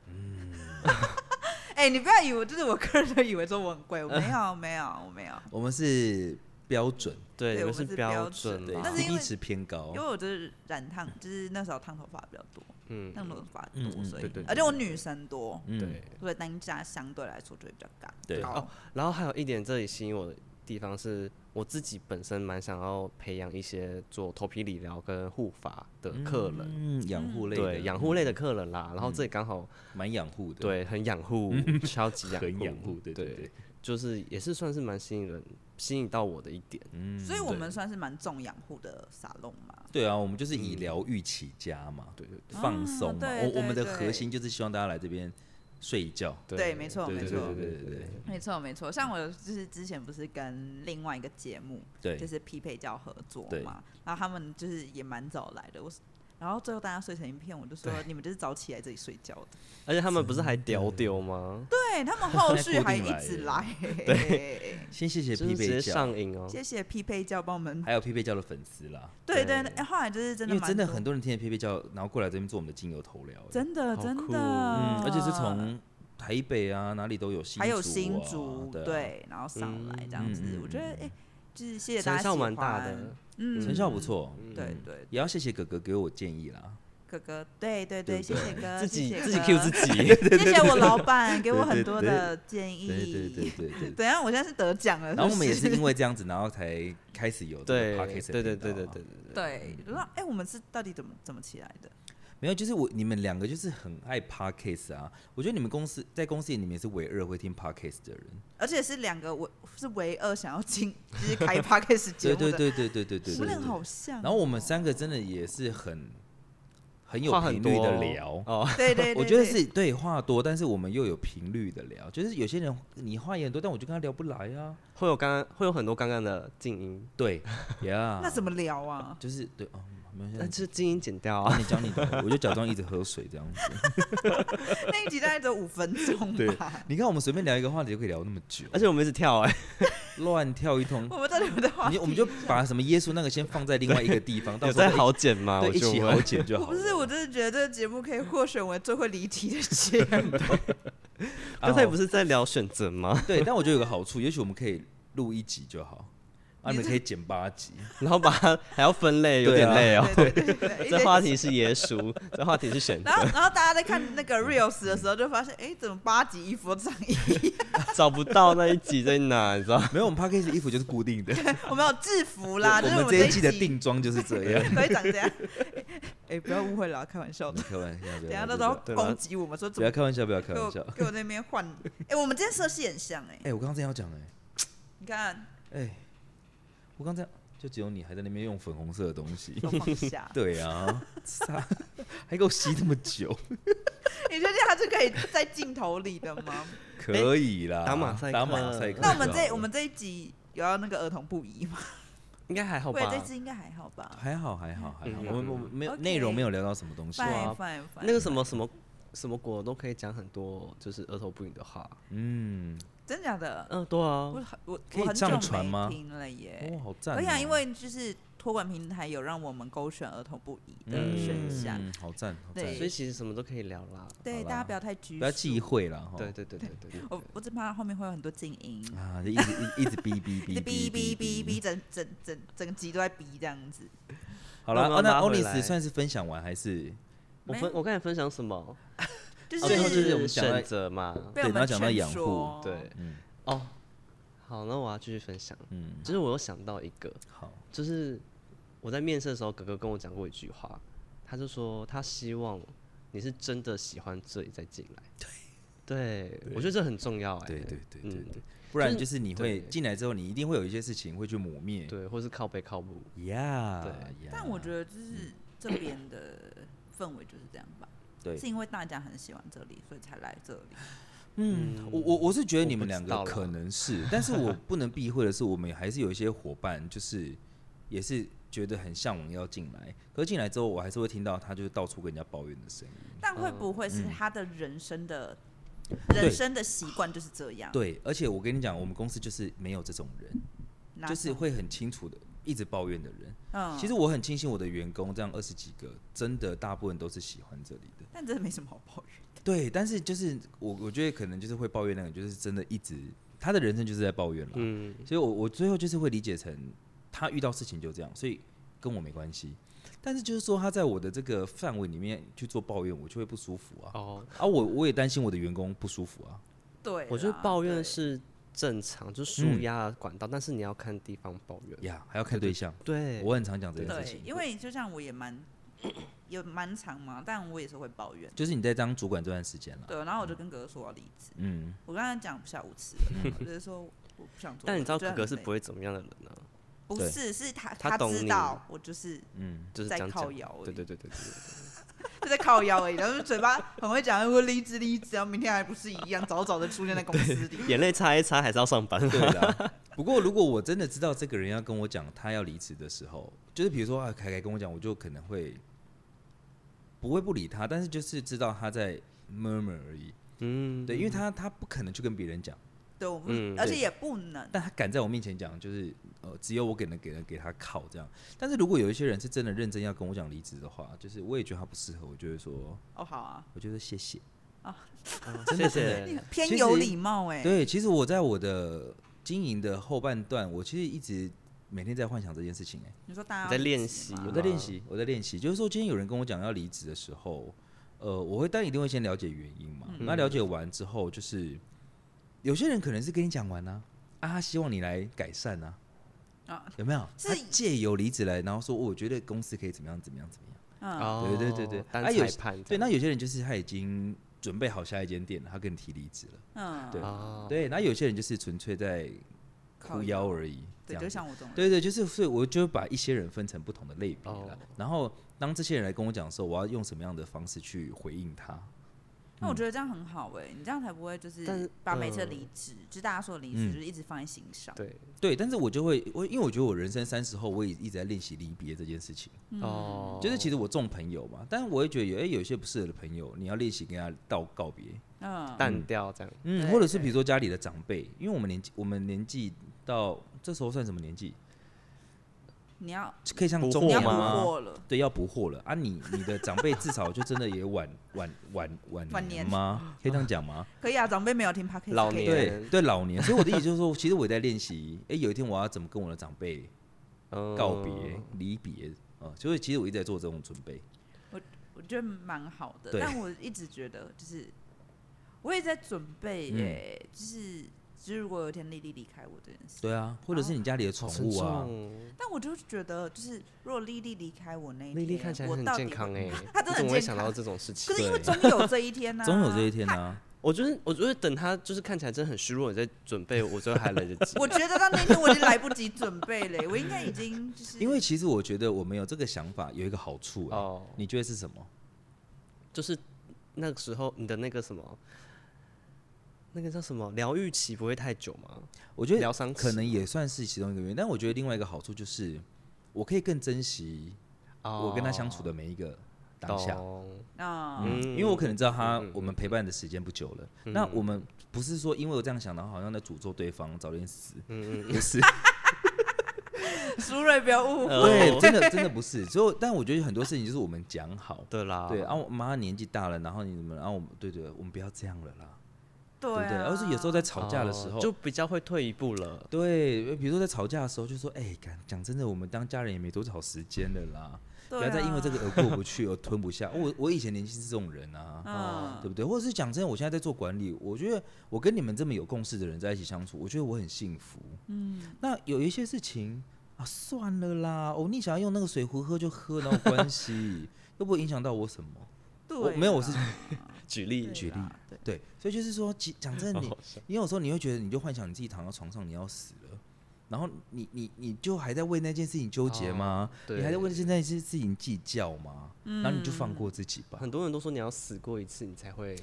嗯 哎、你不要以为就是我个人都以为说我很贵，我没有没有我没有，我们是标准，对，我们你们是标准但是因为，CP 值偏高。因为。我就是染烫，就是那时候烫头发比较多，嗯，烫头发多，所以而且我女生多，嗯。对。所以单价相对来说就会比较高。对。哦然后还有一点，这里吸引我的地方是，我自己本身蛮想要培养一些做头皮理疗跟护发的客人，嗯，养护类的，对养护类的客人啦。然后这里刚好蛮养护的，对 很养护，超级养很养护。护，，对对。对，就是也是算是蛮吸引人、吸引到我的一点。嗯，所以我们算是蛮重养护的沙龙嘛。对。啊，我们就是以疗愈起家嘛，对对对放松嘛，对我我们的核心就是希望大家来这边睡一觉，对没错没错。对对对对没错没错，像我就是之前不是跟另外一个节目，对。就是匹配教合作嘛，然后他们就是也蛮早来的，我然后最后大家睡成一片，我就说你们就是早起来这里睡觉的。而且他们不是还屌屌吗？对他们后续还一直来。对，先谢谢匹配教，直接上瘾哦。谢谢匹配教帮我们，还有匹配教的粉丝啦。对对，哎，后来就是真的，因为真的很多人听见匹配教，然后过来这边做我们的精油头疗，真的真的，嗯，而且是从台北啊哪里都有新，还有新竹对，然后上来这样子，我觉得哎，就是谢谢大家喜欢。嗯，成效不错，对对，也要谢谢哥哥给我建议啦。哥哥，对对对，谢谢哥，自己自己 Q 自己，谢谢我老板给我很多的建议。对对对。对对，等下我现在是得奖了。然后我们也是因为这样子，然后才开始有对对对对对对对对对。就说哎，我们是到底怎么怎么起来的？没有，就是我你们两个就是很爱 podcast 啊。我觉得你们公司在公司里面是唯二会听 podcast 的人，而且是两个，我是唯二想要进就是开 podcast 节目的。对对对对对对对，我们好像。然后我们三个真的也是很很有频率的聊哦。对对，我觉得是对话多，但是我们又有频率的聊。就是有些人你话也很多，但我就跟他聊不来啊。会有刚刚会有很多刚刚的静音，对呀。那怎么聊啊？就是对哦。但是静音剪掉啊！你讲你的，我就假装一直喝水这样子。那一集大概只有五分钟吧。你看我们随便聊一个话题就可以聊那么久，而且我们一直跳哎，乱跳一通。我们这里有没有话题？我们就把什么耶稣那个先放在另外一个地方，到时候再好剪嘛，对，一起好剪就好。不是，我真的觉得这个节目可以获选为最会离题的节目。刚才不是在聊选择吗？对，但我觉得有个好处，也许我们可以录一集就好。啊！你们可以剪八集，然后把它还要分类，有点累哦。这话题是耶稣，这话题是选择。然后，然后大家在看那个 reels 的时候，就发现，哎，怎么八集衣服都长一样？找不到那一集在哪，你知道？没有，我们 podcast 衣服就是固定的。我们有制服啦，我们这一季的定妆就是这样，可以长这样。哎，不要误会了，开玩笑的。开玩笑，等下到时候攻击我们说，不要开玩笑，不要开玩笑。给我那边换。哎，我们今天色系很像哎。哎，我刚刚正要讲哎，你看，哎。我刚才就只有你还在那边用粉红色的东西，放下。对啊，还给我吸这么久。你确定它是可以在镜头里的吗？可以啦，打马赛克，打马赛克。那我们这我们这一集有要那个儿童不宜吗？应该还好吧？对，这次应该还好吧？还好还好还好，我们我们没有内容没有聊到什么东西啊。那个什么什么什么果都可以讲很多，就是儿童不宜的话。嗯。真假的？嗯，对啊，我我可以上传吗？听了耶，哦，好赞！我想，因为就是托管平台有让我们勾选儿童不宜的选项，嗯好赞，好赞，所以其实什么都可以聊啦。对，大家不要太拘，不要忌讳了哈。对对对对对，我我只怕后面会有很多静音啊，就一直一直哔哔哔，哔哔哔哔，整整整整个集都在哔这样子。好了，那欧尼斯算是分享完还是？我分我刚才分享什么？就是就是我们选择嘛，对，然后讲到养护，对，嗯，哦。好，那我要继续分享。嗯，就是我有想到一个，好，就是我在面试的时候，哥哥跟我讲过一句话，他就说他希望你是真的喜欢这里再进来。对，对，我觉得这很重要。哎，对对对对对，不然就是你会进来之后，你一定会有一些事情会去磨灭，对，或是靠背靠母。呀，对。但我觉得就是这边的氛围就是这样吧。对，是因为大家很喜欢这里，所以才来这里。嗯，我我我是觉得你们两个可能是，但是我不能避讳的是，我们还是有一些伙伴，就是也是觉得很向往要进来，可是进来之后，我还是会听到他就是到处跟人家抱怨的声音。但会不会是他的人生的，人生的习惯就是这样？对，而且我跟你讲，我们公司就是没有这种人，就是会很清楚的一直抱怨的人。嗯，其实我很庆幸我的员工这样二十几个，真的大部分都是喜欢这里的。但真的没什么好抱怨的。对，但是就是我，我觉得可能就是会抱怨那个，就是真的一直他的人生就是在抱怨了。嗯，所以我我最后就是会理解成他遇到事情就这样，所以跟我没关系。但是就是说他在我的这个范围里面去做抱怨，我就会不舒服啊。哦，啊，我我也担心我的员工不舒服啊。对，我觉得抱怨是正常，就是舒压管道，但是你要看地方抱怨呀，还要看对象。对，我很常讲这件事情，因为就像我也蛮。有蛮长嘛，但我也是会抱怨。就是你在当主管这段时间了。对，然后我就跟哥哥说我要离职。嗯，我刚才讲下五次 了，就是说我不想做。但你知道哥哥是不会怎么样的人呢？不是，是他他知道我就是嗯，就是在靠摇。对对对对对 就在靠腰而已，然后嘴巴很会讲，会离职离职，然后明天还不是一样，早早的出现在公司里。眼泪擦一擦，还是要上班。对的。不过如果我真的知道这个人要跟我讲他要离职的时候，就是比如说啊，凯凯跟我讲，我就可能会。不会不理他，但是就是知道他在 murmur 而已。嗯，对，因为他他不可能去跟别人讲，对，我们，嗯而且也不能。但他敢在我面前讲，就是呃，只有我给能给人给他靠这样。但是如果有一些人是真的认真要跟我讲离职的话，就是我也觉得他不适合，我就会说，哦，好啊，我觉得谢谢。啊真的谢谢。偏有礼貌哎。对，其实我在我的经营的后半段，我其实一直每天在幻想这件事情哎。你说大家在练习我在练习，我在练习，就是说今天有人跟我讲要离职的时候，呃，我会当然一定会先了解原因嘛。那了解完之后，就是有些人可能是跟你讲完呢，啊，他希望你来改善呢，啊，有没有？是他借由离职来，然后说，我觉得公司可以怎么样怎么样怎么样。对对对对单啊有裁判对，那有些人就是他已经准备好下一间店了，他跟你提离职了。嗯，对哦，对，那有些人就是纯粹在靠哭腰而已。对，就像我这种，对对，就是所以我就把一些人分成不同的类别了。哦然后当这些人来跟我讲的时候，我要用什么样的方式去回应他？那我觉得这样很好哎，你这样才不会就是把每次嗯离职，就是大家说的离职，嗯就是一直放在心上。对，对，但是我就会我因为我觉得我人生三十后，我也一直在练习离别这件事情。哦，就是其实我重朋友嘛，但是我也觉得有哎、有一些不适合的朋友，你要练习跟他道告别。嗯，淡掉这样，嗯，或者是对比如说家里的长辈，因为我们年纪我们年纪到这时候算什么年纪？你要可以像中年要补惑吗对，要不惑了啊你！你的长辈至少就真的也晚晚晚晚晚年吗？可以这样讲吗？可以啊，长辈没有听 podcast，可以老年对对，老年。所以我的意思就是说，其实我也在练习，哎，有一天我要怎么跟我的长辈嗯告别、离别啊？所以其实我一直在做这种准备。我我觉得蛮好的，但我一直觉得就是我也在准备嗯，就是就是如果有一天丽丽离开我这件事，对啊，或者是你家里的宠物啊，但我就觉得就是如果丽丽离开我那一天，丽丽看起来很健康哎，她真的很你怎么会健康想到这种事情可？是因为对总有这一天呢、总有这一天啊。我觉得，我觉得等他就是看起来真的很虚弱，你在准备，我觉得还来得及。我觉得到那天我已经来不及准备了，我应该已经就是因为其实我觉得我们有这个想法有一个好处啊，哦，你觉得是什么？就是那个时候你的那个什么，那个叫什么疗愈期不会太久吗？我觉得疗伤可能也算是其中一个原因，但我觉得另外一个好处就是，我可以更珍惜我跟他相处的每一个当下。懂啊、嗯，嗯因为我可能知道他嗯嗯嗯我们陪伴的时间不久了，那我们不是说因为我这样想，然后好像在诅咒对方早点死，嗯不是，苏瑞不要误会，呃对，真的真的不是。所以，但我觉得很多事情就是我们讲好，对啦，对，啊，我妈年纪大了，然后你怎么，然后我们对对，我们不要这样了啦，对对不对？啊，而是有时候在吵架的时候，哦就比较会退一步了。对，比如说在吵架的时候，就说，哎，讲讲真的，我们当家人也没多少时间了啦，对不要再因为这个啊而过不去，而吞不下。我我以前年轻是这种人啊，嗯对不对？或者是讲真的，我现在在做管理，我觉得我跟你们这么有共识的人在一起相处，我觉得我很幸福。嗯，那有一些事情啊，算了啦，哦，你想要用那个水壶喝就喝，哪有关系？又不会影响到我什么。对我没有，我是啦举例举例对对，所以就是说，其讲真的，你你有时候你会觉得，你就幻想你自己躺在床上，你要死了。然后你你你就还在为那件事情纠结吗？对你还在为那件事事情计较吗？然后你就放过自己吧。很多人都说你要死过一次，你才会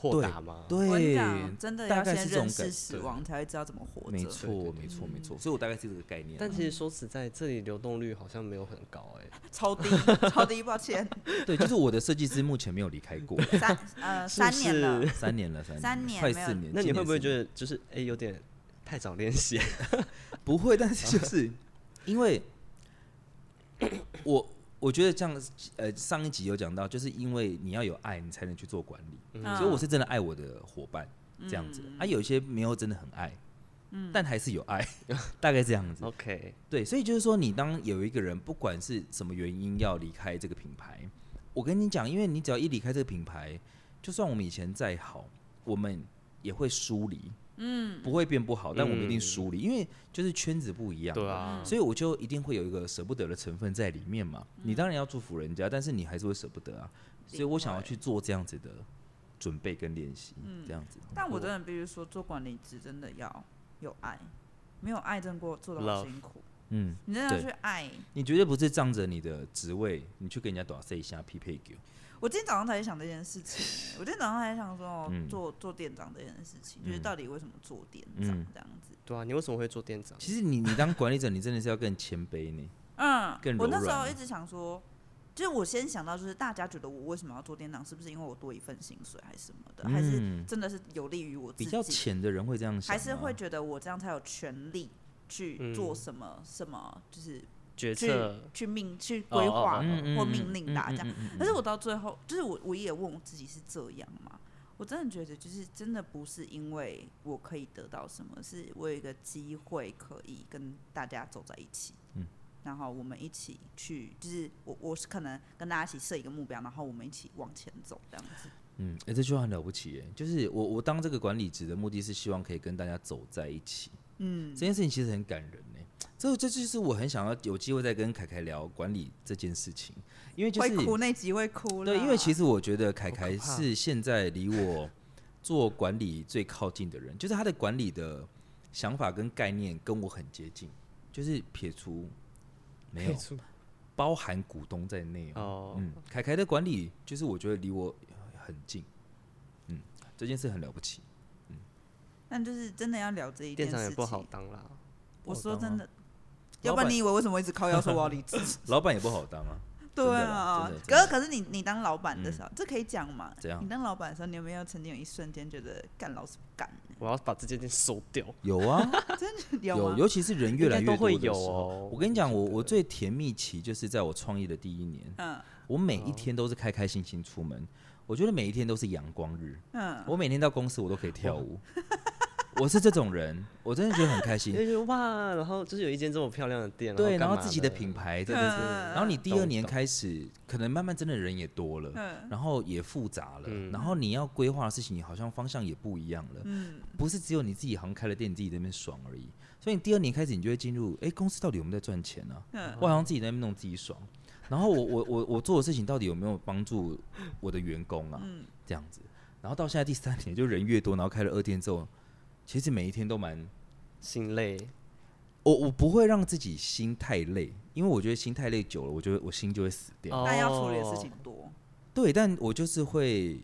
豁达吗？我跟你对讲，，真的大要先认识死亡，才会知道怎么活着。没错，没错，没错。所以我大概是这个概念啊。但其实说实在，这里流动率好像没有很高哎、超低，超低，抱歉。对，就是我的设计师目前没有离开过，三呃三年了，是三年了，三三年快四年。那你会不会觉得得就是哎、有点太早练习？不会？但是就是因为我我觉得这样，呃，上一集有讲到，就是因为你要有爱，你才能去做管理。嗯所以我是真的爱我的伙伴，这样子。啊，有一些没有真的很爱，嗯但还是有爱，大概这样子。OK，对，所以就是说，你当有一个人不管是什么原因要离开这个品牌，我跟你讲，因为你只要一离开这个品牌，就算我们以前再好，我们也会疏离。嗯，不会变不好，但我们一定疏离，因为就是圈子不一样。对啊，所以我就一定会有一个舍不得的成分在里面嘛。你当然要祝福人家，但是你还是会舍不得啊。所以我想要去做这样子的准备跟练习，这样子。但我真的必须说，做管理职真的要有爱，没有爱真的过做的好辛苦。嗯，你真的要去爱。你绝对不是仗着你的职位，你去跟人家打 C 一下匹配给。我今天早上才想这件事情，我今天早上才想说，做做店长这件事情，就是嗯到底为什么做店长嗯这样子？对啊，你为什么会做店长？其实你你当管理者，你真的是要更谦卑呢。嗯更，我那时候一直想说，就是我先想到，就是大家觉得我为什么要做店长，是不是因为我多一份薪水，还是什么的，嗯、还是真的是有利于我自己？比较浅的人会这样想，还是会觉得我这样才有权利去做什么、嗯、什么，就是决策、去命、去规划或命令大家。可是我到最后，就是我我也问我自己是这样吗？我真的觉得，就是真的不是因为我可以得到什么，是我有一个机会可以跟大家走在一起，嗯，然后我们一起去，就是我我是可能跟大家一起设一个目标，然后我们一起往前走这样子。嗯，哎、欸，这句话很了不起，哎，就是我我当这个管理职的目的是希望可以跟大家走在一起，嗯，这件事情其实很感人呢。这这就是我很想要有机会再跟凯凯聊管理这件事情，因为就是会哭那集会哭了。对，因为其实我觉得凯凯是现在离我做管理最靠近的人，就是他的管理的想法跟概念跟我很接近，就是撇除没有包含股东在内哦。嗯，凯凯的管理就是我觉得离我很近，嗯，这件事很了不起，嗯。但就是真的要聊这一件事情，店长也不好当啦。我说真的。要不然你以为为什么一直靠腰说我要离职？老板也不好当啊。对啊，可是可是你你当老板的时候，嗯、这可以讲嘛？怎样？你当老板的时候，你有没有曾经有一瞬间觉得干老是不干？我要把这件事收掉。有啊，真的有，有，尤其是人越来越多会有哦。我跟你讲，我我最甜蜜期就是在我创业的第一年。嗯。我每一天都是开开心心出门，我觉得每一天都是阳光日。嗯。我每天到公司我都可以跳舞。我是这种人，我真的觉得很开心。哇，然后就是有一间这么漂亮的店，对，然后自己的品牌，真的是。然后你第二年开始，可能慢慢真的人也多了，然后也复杂了，然后你要规划的事情好像方向也不一样了。嗯，不是只有你自己好像开了店，你自己在那边爽而已。所以你第二年开始，你就会进入，哎，公司到底有没有在赚钱呢？我好像自己在那边弄自己爽。然后我我我我做的事情到底有没有帮助我的员工啊？这样子。然后到现在第三年，就人越多，然后开了二店之后。其实每一天都蛮心累，我我不会让自己心太累，因为我觉得心太累久了，我觉得我心就会死掉。但要处理的事情多，对，但我就是会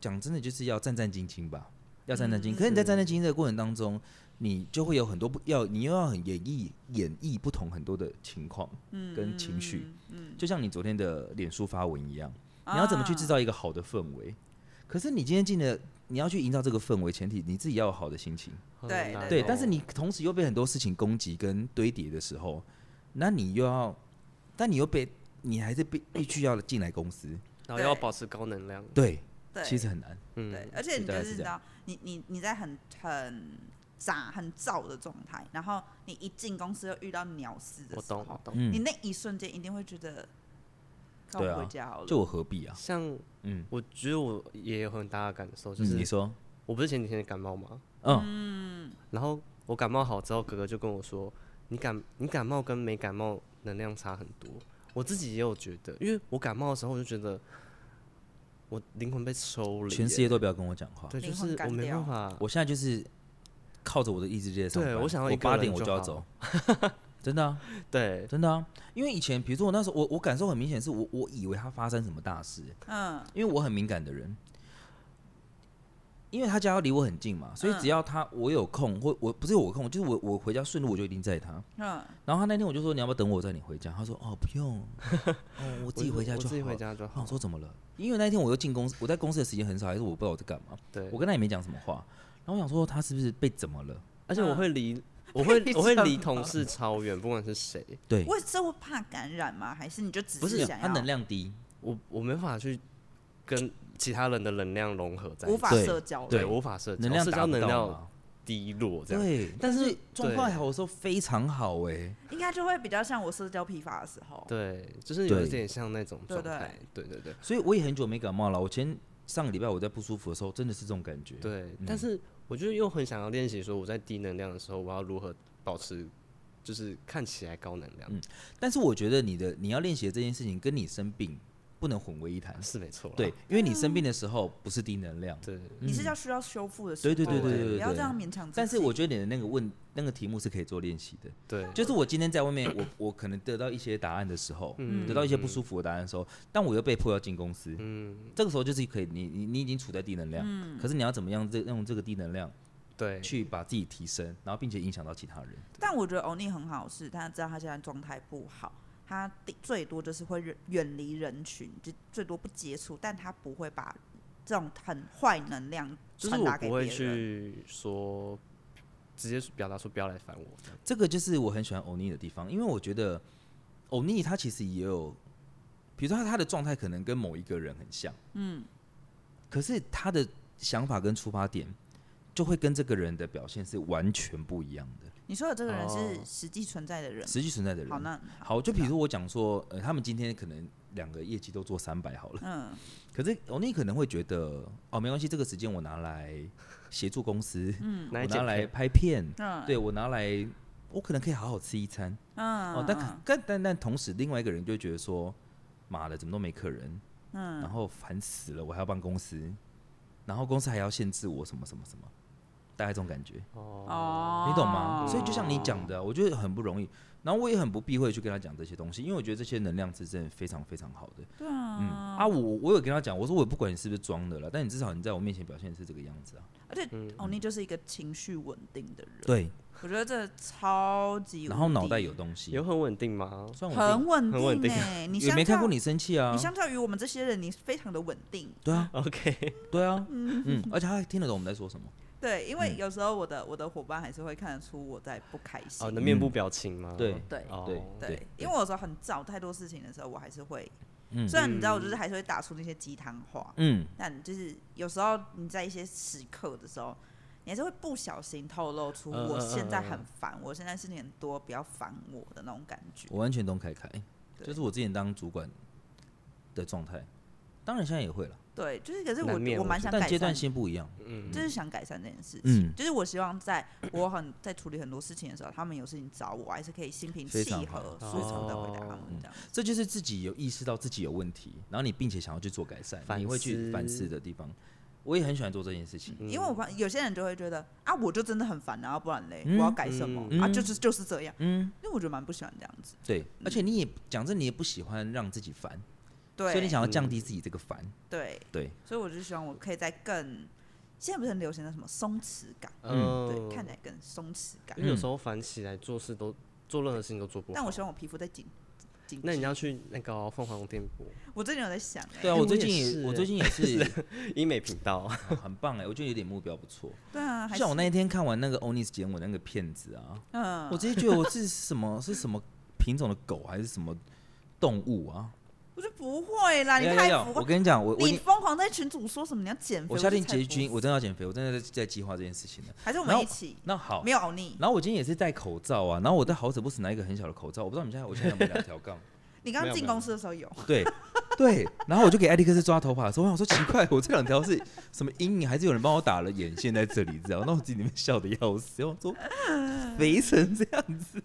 讲真的，就是要战战兢兢吧，要战战兢兢。可是你在战战兢兢的过程当中，你就会有很多不要，你又要很演绎演绎不同很多的情况跟情绪，嗯，就像你昨天的脸书发文一样，你要怎么去制造一个好的氛围？可是你今天进的。你要去营造这个氛围，前提你自己要有好的心情。对对，但是你同时又被很多事情攻击跟堆叠的时候，那你又要，但你又被你还是必必须要进来公司，然后要保持高能量。对，其实很难。嗯，对，而且你就是知道，你你你在很很炸很燥的状态，然后你一进公司又遇到鸟事的时候，我懂，你那一瞬间一定会觉得。对啊，就我何必啊？像，嗯，我觉得我也有很大的感受，就是你说，我不是前几天感冒吗？嗯，然后我感冒好之后，哥哥就跟我说，你感你感冒跟没感冒能量差很多。我自己也有觉得，因为我感冒的时候，我就觉得我灵魂被抽了，全世界都不要跟我讲话。对，就是我没办法，我现在就是靠着我的意志力在上班。对，我想要一个八点我就要走。真的啊，对，真的啊，因为以前，比如说我那时候，我我感受很明显，是我我以为他发生什么大事，嗯，因为我很敏感的人，因为他家离我很近嘛，所以只要他我有空，或我不是我空，就是我我回家顺路我就一定载他，嗯，然后他那天我就说，你要不要等我载你回家？他说哦不用，哦我自己回家就好，自己回家就好。我说怎么了？因为那天我又进公司，我在公司的时间很少，还是我不知道我在干嘛，对，我跟他也没讲什么话，然后我想说他是不是被怎么了？而且我会离。我会我会离同事超远，不管是谁。对，我是会怕感染吗？还是你就只是想要？他能量低，我我没办法去跟其他人的能量融合在一起，无法社交，对，无法社交，能量社交能量低落这样。对，但是状况好的时候非常好哎，应该就会比较像我社交疲乏的时候。对，就是有一点像那种状态。对对对，所以我也很久没感冒了。我前上个礼拜我在不舒服的时候，真的是这种感觉。对，但是。我觉得又很想要练习，说我在低能量的时候，我要如何保持，就是看起来高能量。嗯，但是我觉得你的你要练习的这件事情，跟你生病不能混为一谈。是没错，对，因为你生病的时候不是低能量，对，你是要需要修复的时候。对对对对对，不要这样勉强自己。但是我觉得你的那个问那个题目是可以做练习的。对，就是我今天在外面，我 我可能得到一些答案的时候，得到一些不舒服的答案的时候，但我又被迫要进公司，嗯，这个时候就是可以，你你你已经处在低能量，嗯，可是你要怎么样这用这个低能量。对，去把自己提升，然后并且影响到其他人。但我觉得欧尼很好，是他知道他现在状态不好，他最多就是会远远离人群，就最多不接触，但他不会把这种很坏能量传达给别人。不会去说直接表达说不要来烦我。这个就是我很喜欢欧尼的地方，因为我觉得欧尼他其实也有，比如说他他的状态可能跟某一个人很像，嗯，可是他的想法跟出发点就会跟这个人的表现是完全不一样的。你说的这个人是实际存在的人，实际存在的人。好，那好，就比如我讲说，呃，他们今天可能两个业绩都做三百好了，嗯，可是欧尼可能会觉得，哦，没关系，这个时间我拿来协助公司，嗯，我拿来拍片，嗯，对我拿来，我可能可以好好吃一餐，嗯，哦，但但但但同时，另外一个人就觉得说，妈的，怎么都没客人，嗯，然后烦死了，我还要帮公司，然后公司还要限制我什么什么什么。大概这种感觉哦，你懂吗？所以就像你讲的，我觉得很不容易。然后我也很不避讳去跟他讲这些东西，因为我觉得这些能量是真的非常非常好的。对啊，嗯啊，我我有跟他讲，我说我也不管你是不是装的了，但你至少你在我面前表现是这个样子啊。而且欧尼就是一个情绪稳定的人。对，我觉得这超级。然后脑袋有东西，有很稳定吗？算稳定，很稳定哎。你也没看过你生气啊？你相较于我们这些人，你非常的稳定。对啊，OK，对啊，嗯嗯，而且他还听得懂我们在说什么。对，因为有时候我的我的伙伴还是会看得出我在不开心。哦，你的面部表情吗？对对对对，因为我有时候很找太多事情的时候，我还是会，虽然你知道，我就是还是会打出那些鸡汤话，嗯，但就是有时候你在一些时刻的时候，你还是会不小心透露出我现在很烦，我现在事情很多，不要烦我的那种感觉。我完全懂凯凯，就是我之前当主管的状态，当然现在也会了。对，就是可是我我蛮想改善，但阶段性不一样，嗯，就是想改善这件事情，嗯，就是我希望在我很在处理很多事情的时候，他们有事情找我，还是可以心平气和、舒服的回答他们这样。这就是自己有意识到自己有问题，然后你并且想要去做改善，你会去反思的地方。我也很喜欢做这件事情，因为我发有些人就会觉得啊，我就真的很烦，然后不然嘞，我要改什么？啊？就是就是这样，嗯，因为我觉得蛮不喜欢这样子。对，而且你也讲真，你也不喜欢让自己烦。所以你想要降低自己这个烦，对对，所以我就希望我可以在更，现在不是很流行的什么松弛感，嗯，对，看起来更松弛感。因为有时候烦起来做事都做任何事情都做不好。但我希望我皮肤再紧紧。那你要去那个凤凰电波？我最近有在想，对啊，我最近也我最近也 是医美频道，很棒哎，我觉得有点目标不错。对啊，像我那一天看完那个欧尼斯剪我那个片子啊，嗯，我直接觉得我是什么是什么品种的狗还是什么动物啊？我就不会啦，你太浮夸。我跟你讲，我你疯狂在群主说什么你要减肥？我下定决心，我真的要减肥，我真的在在计划这件事情呢。还是我们一起？那好，没有欧尼。然后我今天也是戴口罩啊，然后我在好死不死拿一个很小的口罩，我不知道你们现在我现在有没有两条杠？你刚刚进公司的时候有？对对，然后我就给艾迪克斯抓头发的时候，我想说奇怪，我这两条是什么阴影？还是有人帮我打了眼线在这里？知道？那我自己里面笑的要死，我说 肥成这样子。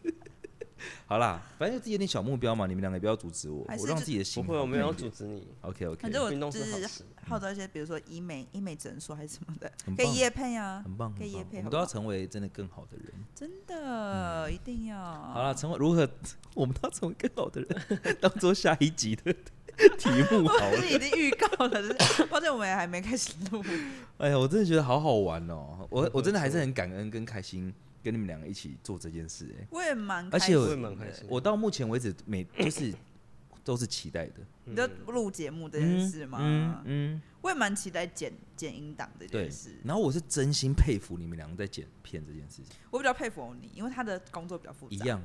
好啦，反正自己有点小目标嘛，你们两个也不要阻止我，我让自己的心。不会，我没有阻止你。OK OK。反正我就是号召一些，比如说医美、医美诊所还是什么的，可以业配啊，很棒，可以业配。我们都要成为真的更好的人，真的一定要。好了，成为如何？我们都要成为更好的人，当做下一集的题目好了。我已经预告了，抱歉，我们还没开始录。哎呀，我真的觉得好好玩哦，我我真的还是很感恩跟开心。跟你们两个一起做这件事，哎，我也蛮，而且我我到目前为止每 就是都是期待的。你在录节目这件事吗？嗯，我也蛮期待剪剪音档这件事。然后我是真心佩服你们两个在剪片这件事情。我比较佩服你，因为他的工作比较复杂。一样，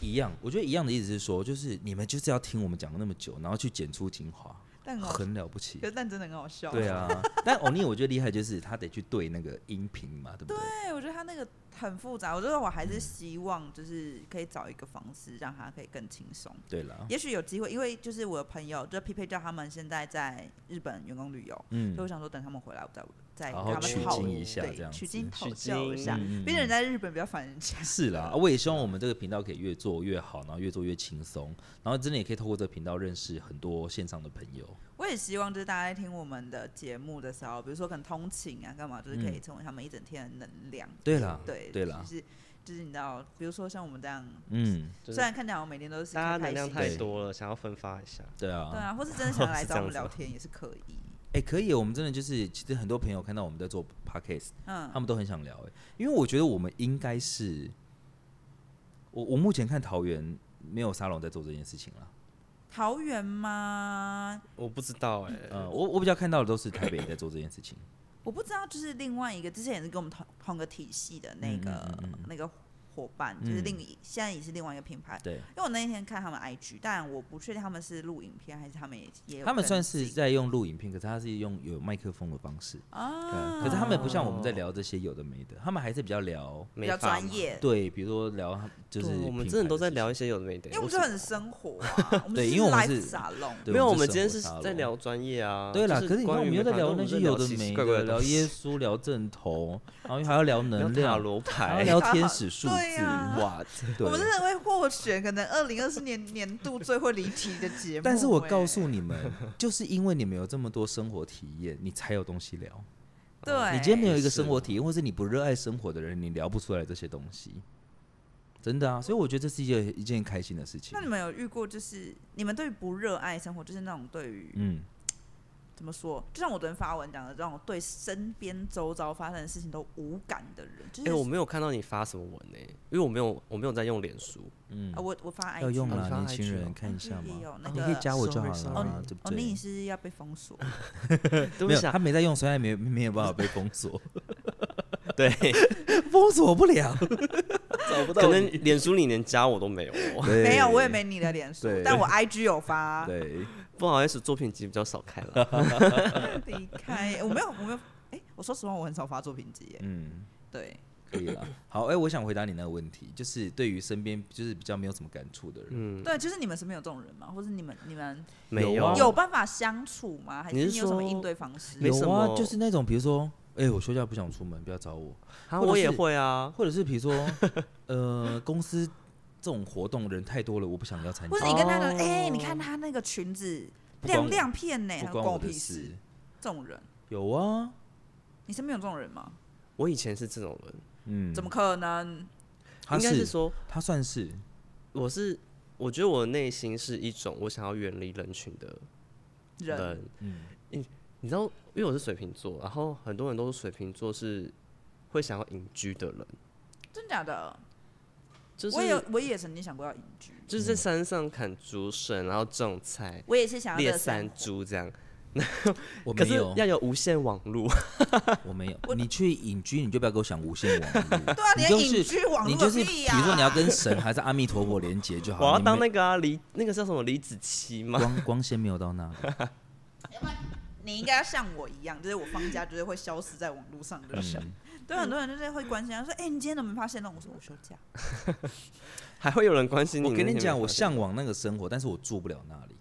一样。我觉得一样的意思是说，就是你们就是要听我们讲了那么久，然后去剪出精华。但很了不起，可是但真的很好笑。对啊，但欧尼我觉得厉害，就是他得去对那个音频嘛，对不对？对，我觉得他那个很复杂。我觉得我还是希望就是可以找一个方式让他可以更轻松。对了，也许有机会，因为就是我的朋友，就匹配叫他们现在在日本员工旅游，嗯，所以我想说等他们回来，我再再跟他们取经一下，这样取经讨教一下。毕竟人在日本比较烦人家。是啦，我也希望我们这个频道可以越做越好，然后越做越轻松，然后真的也可以透过这个频道认识很多线上的朋友。我也希望就是大家在听我们的节目的时候，比如说可能通勤啊，干嘛，就是可以成为他们一整天的能量。对啦，对对了，就是就是你知道，比如说像我们这样，嗯，虽然看起来我每天都是大家能量太多了，想要分发一下。对啊，对啊，或是真的想来找我们聊天也是可以。哎，可以，我们真的就是其实很多朋友看到我们在做 podcast，嗯，他们都很想聊，哎，因为我觉得我们应该是，我我目前看桃园。没有沙龙在做这件事情了。桃园吗？我不知道哎、欸。呃，我我比较看到的都是台北在做这件事情。我不知道，就是另外一个之前也是跟我们同同个体系的那个、嗯嗯嗯嗯、那个。伙伴就是另一，现在也是另外一个品牌。对，因为我那一天看他们 IG，但我不确定他们是录影片还是他们也也有。他们算是在用录影片，可是他是用有麦克风的方式啊。可是他们不像我们在聊这些有的没的，他们还是比较聊比较专业。对，比如说聊就是我们真的都在聊一些有的没的，因为我们就很生活啊。对，因为我们是沙龙，没有，我们今天是在聊专业啊。对啦，可是你看我们又在聊那些有的没的，聊耶稣，聊正头，然后还要聊 能量、罗盘，还要聊天使数字，哇。我们真的会获选可能二零二四年年度最会离题的节目。但是我告诉你们，就是因为你们有这么多生活体验，你才有东西聊。对，你今天没有一个生活体验，或是你不热爱生活的人，你聊不出来这些东西。真的啊，所以我觉得这是一件一件开心的事情。那你们有遇过，就是你们对于不热爱生活，就是那种对于嗯。怎么说？就像我昨天发文讲的，这种对身边周遭发生的事情都无感的人。哎、就是欸，我没有看到你发什么文呢、欸？因为我没有，我没有在用脸书。嗯，啊、我我发 IG, 要用啊，年轻人看一下嘛。有那个、你可以加我就好了，哦，对不对？哦，你是要被封锁？没有，他没在用，所以没没有办法被封锁。对，封锁不了，找不到。可能脸书你连加我都没有。没有，我也没你的脸书，但我 IG 有发。对。不好意思，作品集比较少开了。离开，我没有，我没有。哎、欸，我说实话，我很少发作品集。嗯，对，可以了。好，哎、欸，我想回答你那个问题，就是对于身边就是比较没有什么感触的人，嗯，对，就是你们身边有这种人吗？或者你们你们没有有办法相处吗？还是你有什么应对方式？没有啊，就是那种比如说，哎、欸，我休假不想出门，不要找我。啊，我也会啊，或者是比如说，呃，公司。这种活动人太多了，我不想要参加。或者你跟他说，哎、欸，你看他那个裙子亮亮片呢，不关我的事。这种人有啊，你身边有这种人吗？我以前是这种人，嗯，怎么可能？应该是说他算是，我是，我觉得我的内心是一种我想要远离人群的人。人嗯，你你知道，因为我是水瓶座，然后很多人都是水瓶座是会想要隐居的人，真假的？就是、我也我也曾经想过要隐居，就是在山上砍竹笋，然后种菜。我也是想要猎山猪这样。我没有，要有无线网络。我没有。你去隐居，你就不要给我想无线网络。对啊，你隐居网络，你就是比如说你要跟神还是阿弥陀佛连接就好。我要当那个啊，离那个叫什么李子柒吗？光光纤没有到那。你应该要像我一样，就是我放假就是会消失在网络上的人。嗯对，很多人就是会关心，他说：“哎、欸，你今天怎么没发现呢？”我说：“我休假。”还会有人关心你？我跟你讲，我向往那个生活，但是我住不了那里。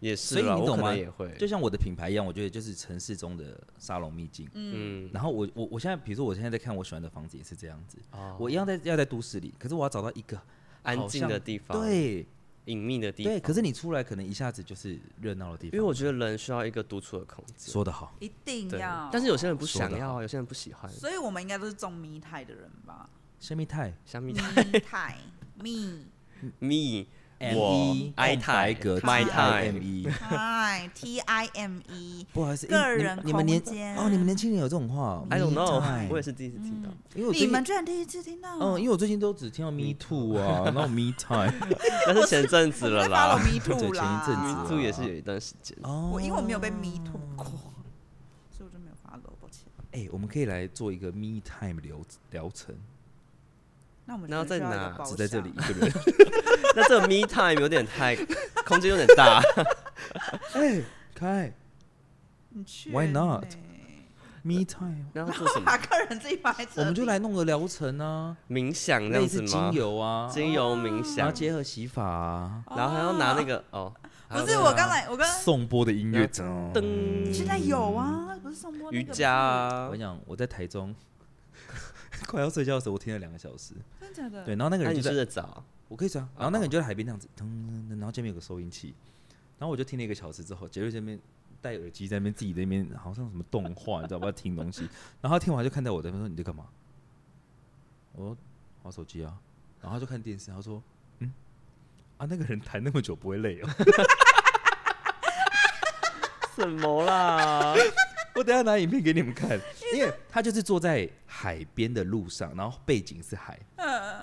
也是，所以你懂吗？也会，就像我的品牌一样，我觉得就是城市中的沙龙秘境。嗯。然后我我我现在，比如说我现在在看我喜欢的房子，也是这样子。哦、我一样在要在都市里，可是我要找到一个安静的地方。对。隐秘的地方，对，可是你出来可能一下子就是热闹的地方。因为我觉得人需要一个独处的空间。说得好，一定要。但是有些人不想要，有些人不喜欢。所以我们应该都是种蜜态的人吧？什么态？什么态？蜜 蜜。我爱泰格，My Time，T I M E，不好意思，个人你们年哦，你们年轻人有这种话？I don't know，我也是第一次听到，因为你们居然第一次听到？嗯，因为我最近都只听到 Me Too 啊，然后 Me Time，那是前阵子了啦，Me Too 啦，前一阵子，Me Too 也是有一段时间。哦，我因为我没有被 Me Too 过，所以我就没有 follow，抱歉。哎，我们可以来做一个 Me Time 疗疗程。那我们然后在哪？只在这里一个人。那这个 me time 有点太，空间有点大。哎，开。Why not me time？然后做什么？把客人自己摆。我们就来弄个疗程啊，冥想这样子吗？精油啊，精油冥想，然后结合洗发啊，然后还要拿那个哦。不是我刚才，我刚送播的音乐噔。现在有啊？不是颂钵瑜伽啊。我跟你讲，我在台中。快要睡觉的时候，我听了两个小时。真的假的？对，然后那个人就在睡得早，我可以睡啊。然后那个人就在海边那样子，噔噔，然后这边有个收音器，然后我就听了一个小时之后，杰瑞这边戴耳机在那边自己在那边好像什么动画，你知道吧？听东西，然后他听完就看到我，在那边说：“你在干嘛？”我说：“玩手机啊。”然后他就看电视，他说：“嗯，啊，那个人弹那么久不会累哦。”什么啦？我等下拿影片给你们看，因为他就是坐在海边的路上，然后背景是海，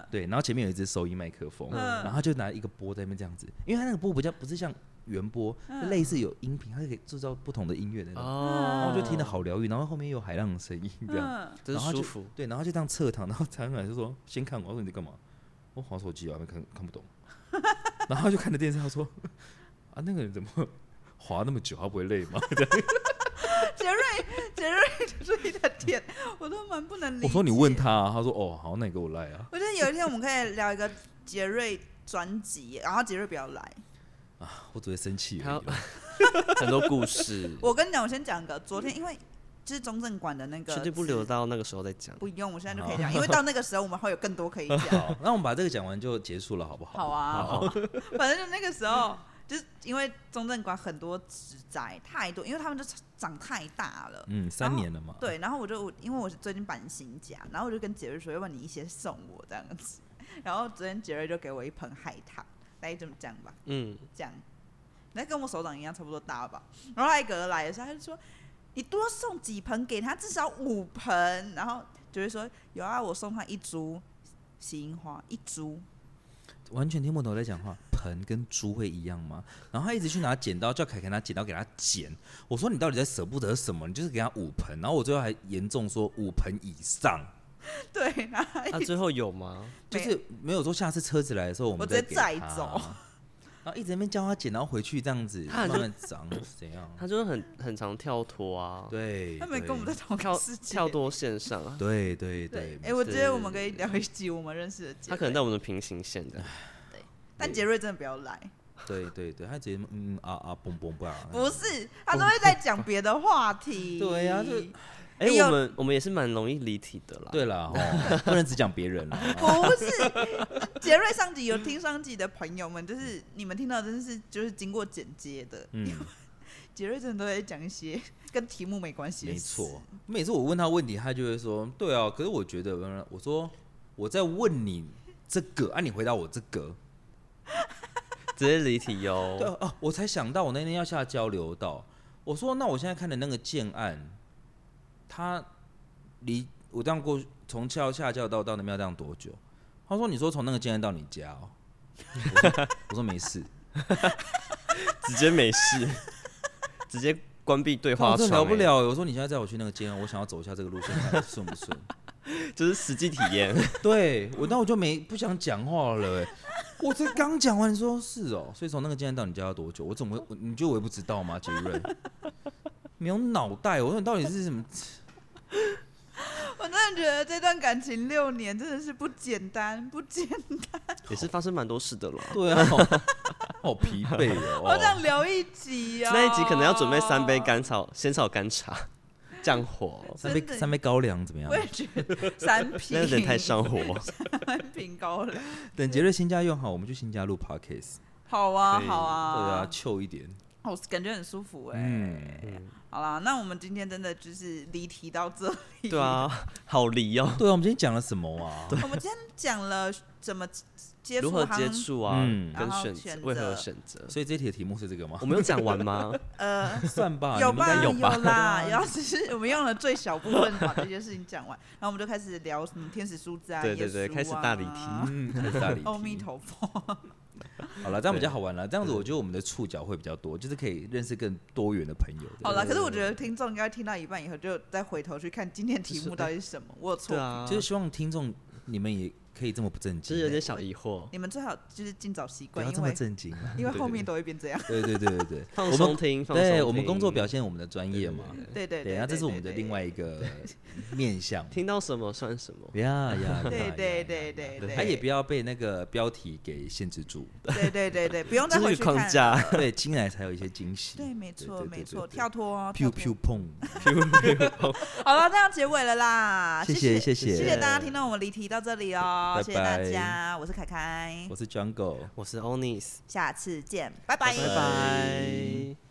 对，然后前面有一只收音麦克风，嗯然后他就拿一个波在那边这样子，因为他那个波比较不是像圆波，嗯类似有音频，它可以制造不同的音乐的那种，然后哦，我就听得好疗愈，然后后面有海浪的声音这样，然后就舒服。对，然后就这样侧躺，然后常常就说先看我，我说你在干嘛？我滑手机啊，看看不懂，然后他就看着电视，他说啊那个人怎么 滑那么久，他不会累吗？杰瑞，杰瑞就是一的天，我都蛮不能理解。我说你问他、啊，他说哦好，那你给我来啊。我觉得有一天我们可以聊一个杰瑞专辑，然后杰瑞不要来啊。我只会生气而还有。很多故事，我跟你讲，我先讲个，昨天因为就是中正馆的那个，绝对不留到那个时候再讲。不用，我现在就可以讲，因为到那个时候我们会有更多可以讲。好，那我们把这个讲完就结束了，好不好？好啊，好啊反正就那个时候，就是因为中正馆很多植栽太多，因为他们就长太大了。嗯，三年了嘛。对，然后我就因为我是最近搬新家，然后我就跟杰瑞说，要不然你一些送我这样子。然后昨天杰瑞就给我一盆海棠，大概这么讲吧，嗯，这样，那跟我手掌一样差不多大吧。然后艾格来的时候，他就说你多送几盆给他，至少五盆。然后杰瑞说有啊，我送他一株喜樱花，一株。完全听不懂我在讲话。盆跟猪会一样吗？然后他一直去拿剪刀，叫凯凯拿剪刀给他剪。我说你到底在舍不得什么？你就是给他五盆，然后我最后还严重说五盆以上，对，他最后有吗？就是没有说下次车子来的时候我们再载走。然后一直在那边叫他剪，然后回去这样子他很慢慢长，怎样？他就是很很常跳脱啊，对，他们跟我们在同跳个世界。跳脱线上啊，对 对对，哎、，我觉得我是们可以聊一集我们认识的杰。他可能在我们的平行线的。但杰瑞真的不要来，对对对，他直接嗯啊啊嘣嘣嘣，不是，他都会在讲别的话题。对呀就哎、我们我们也是蛮容易离题的啦。对啦，哦不能只讲别人啦。不是，杰瑞上集有听上集的朋友们，就是你们听到真的是就是经过剪接的。嗯，杰瑞真的都在讲一些 跟题目没关系的没事。错。每次我问他问题，他就会说：“对啊，可是我觉得，我说我在问你这个，啊，你回答我这个。直接离题对哦。啊，我才想到我那天要下交流道。我说，那我现在看的那个建案，它离我这样过从桥下交流道到那边要这样多久？他说：“你说从那个建案到你家哦。我说”我说没事，直接没事，直接关闭对话窗、我聊不欸，了。我说你现在载我去那个建案，我想要走一下这个路线，看顺不顺？就是实际体验。对我，那我就没不想讲话了、欸。我这刚讲完，你说是哦、喔，所以从那个建案到你家要多久？我怎么会？你觉得我也不知道吗？杰瑞，没有脑袋。我说你到底是什么？我真的觉得这段感情六年真的是不简单，不简单。也是发生蛮多事的了。对啊，好，疲惫哦、好想聊一集啊、那一集可能要准备三杯甘草仙草甘茶，降火。三杯三杯高粱怎么样？我也觉得三瓶，那有点太上火。三瓶高粱。等杰瑞新家用好，我们去新家录 podcast。好啊，好啊，对啊，臭一点。哦，感觉很舒服哎、嗯，好啦，那我们今天真的就是离题到这里。对啊，好离哦。对啊，我们今天讲了什么啊？我们今天讲了怎么接触如何接触啊？嗯跟然后选为何选择？所以这题的题目是这个吗我？们有讲完吗？呃，算吧，有吧？有吧啦，然后只是我们用了最小部分把这件事情讲完，然后我们就开始聊什么天使数字啊，对对对啊开始大离题嗯，开始大离题阿弥陀佛。好了，这样比较好玩了。这样子，我觉得我们的触角会比较多，就是可以认识更多元的朋友。好了，可是我觉得听众应该听到一半以后，就再回头去看今天题目到底是什么。我有错就是希望听众你们也可以这么不正经，就是有点小疑惑，你们最好就是尽早习惯，不要这么因为正经，因为后面都会变这样。对对对对对，放松听，放松对我们工作表现我们的专业嘛，对对对，那这是我们的另外一个 面向。听到什么算什么。呀呀，对对对对对，他也不要被那个标题给限制住，对对对对，不用再去框架。了。对，进来才有一些惊喜。对，没错没错，对对对。跳脱哦，，pew 跳 pew 脱。砰，好了，这样结尾了啦，谢谢谢谢。谢谢大家听到我们离题到这里哦，拜谢谢大家，我是凯凯我，是 Jungle。我是 Onis，下次见，拜拜拜拜。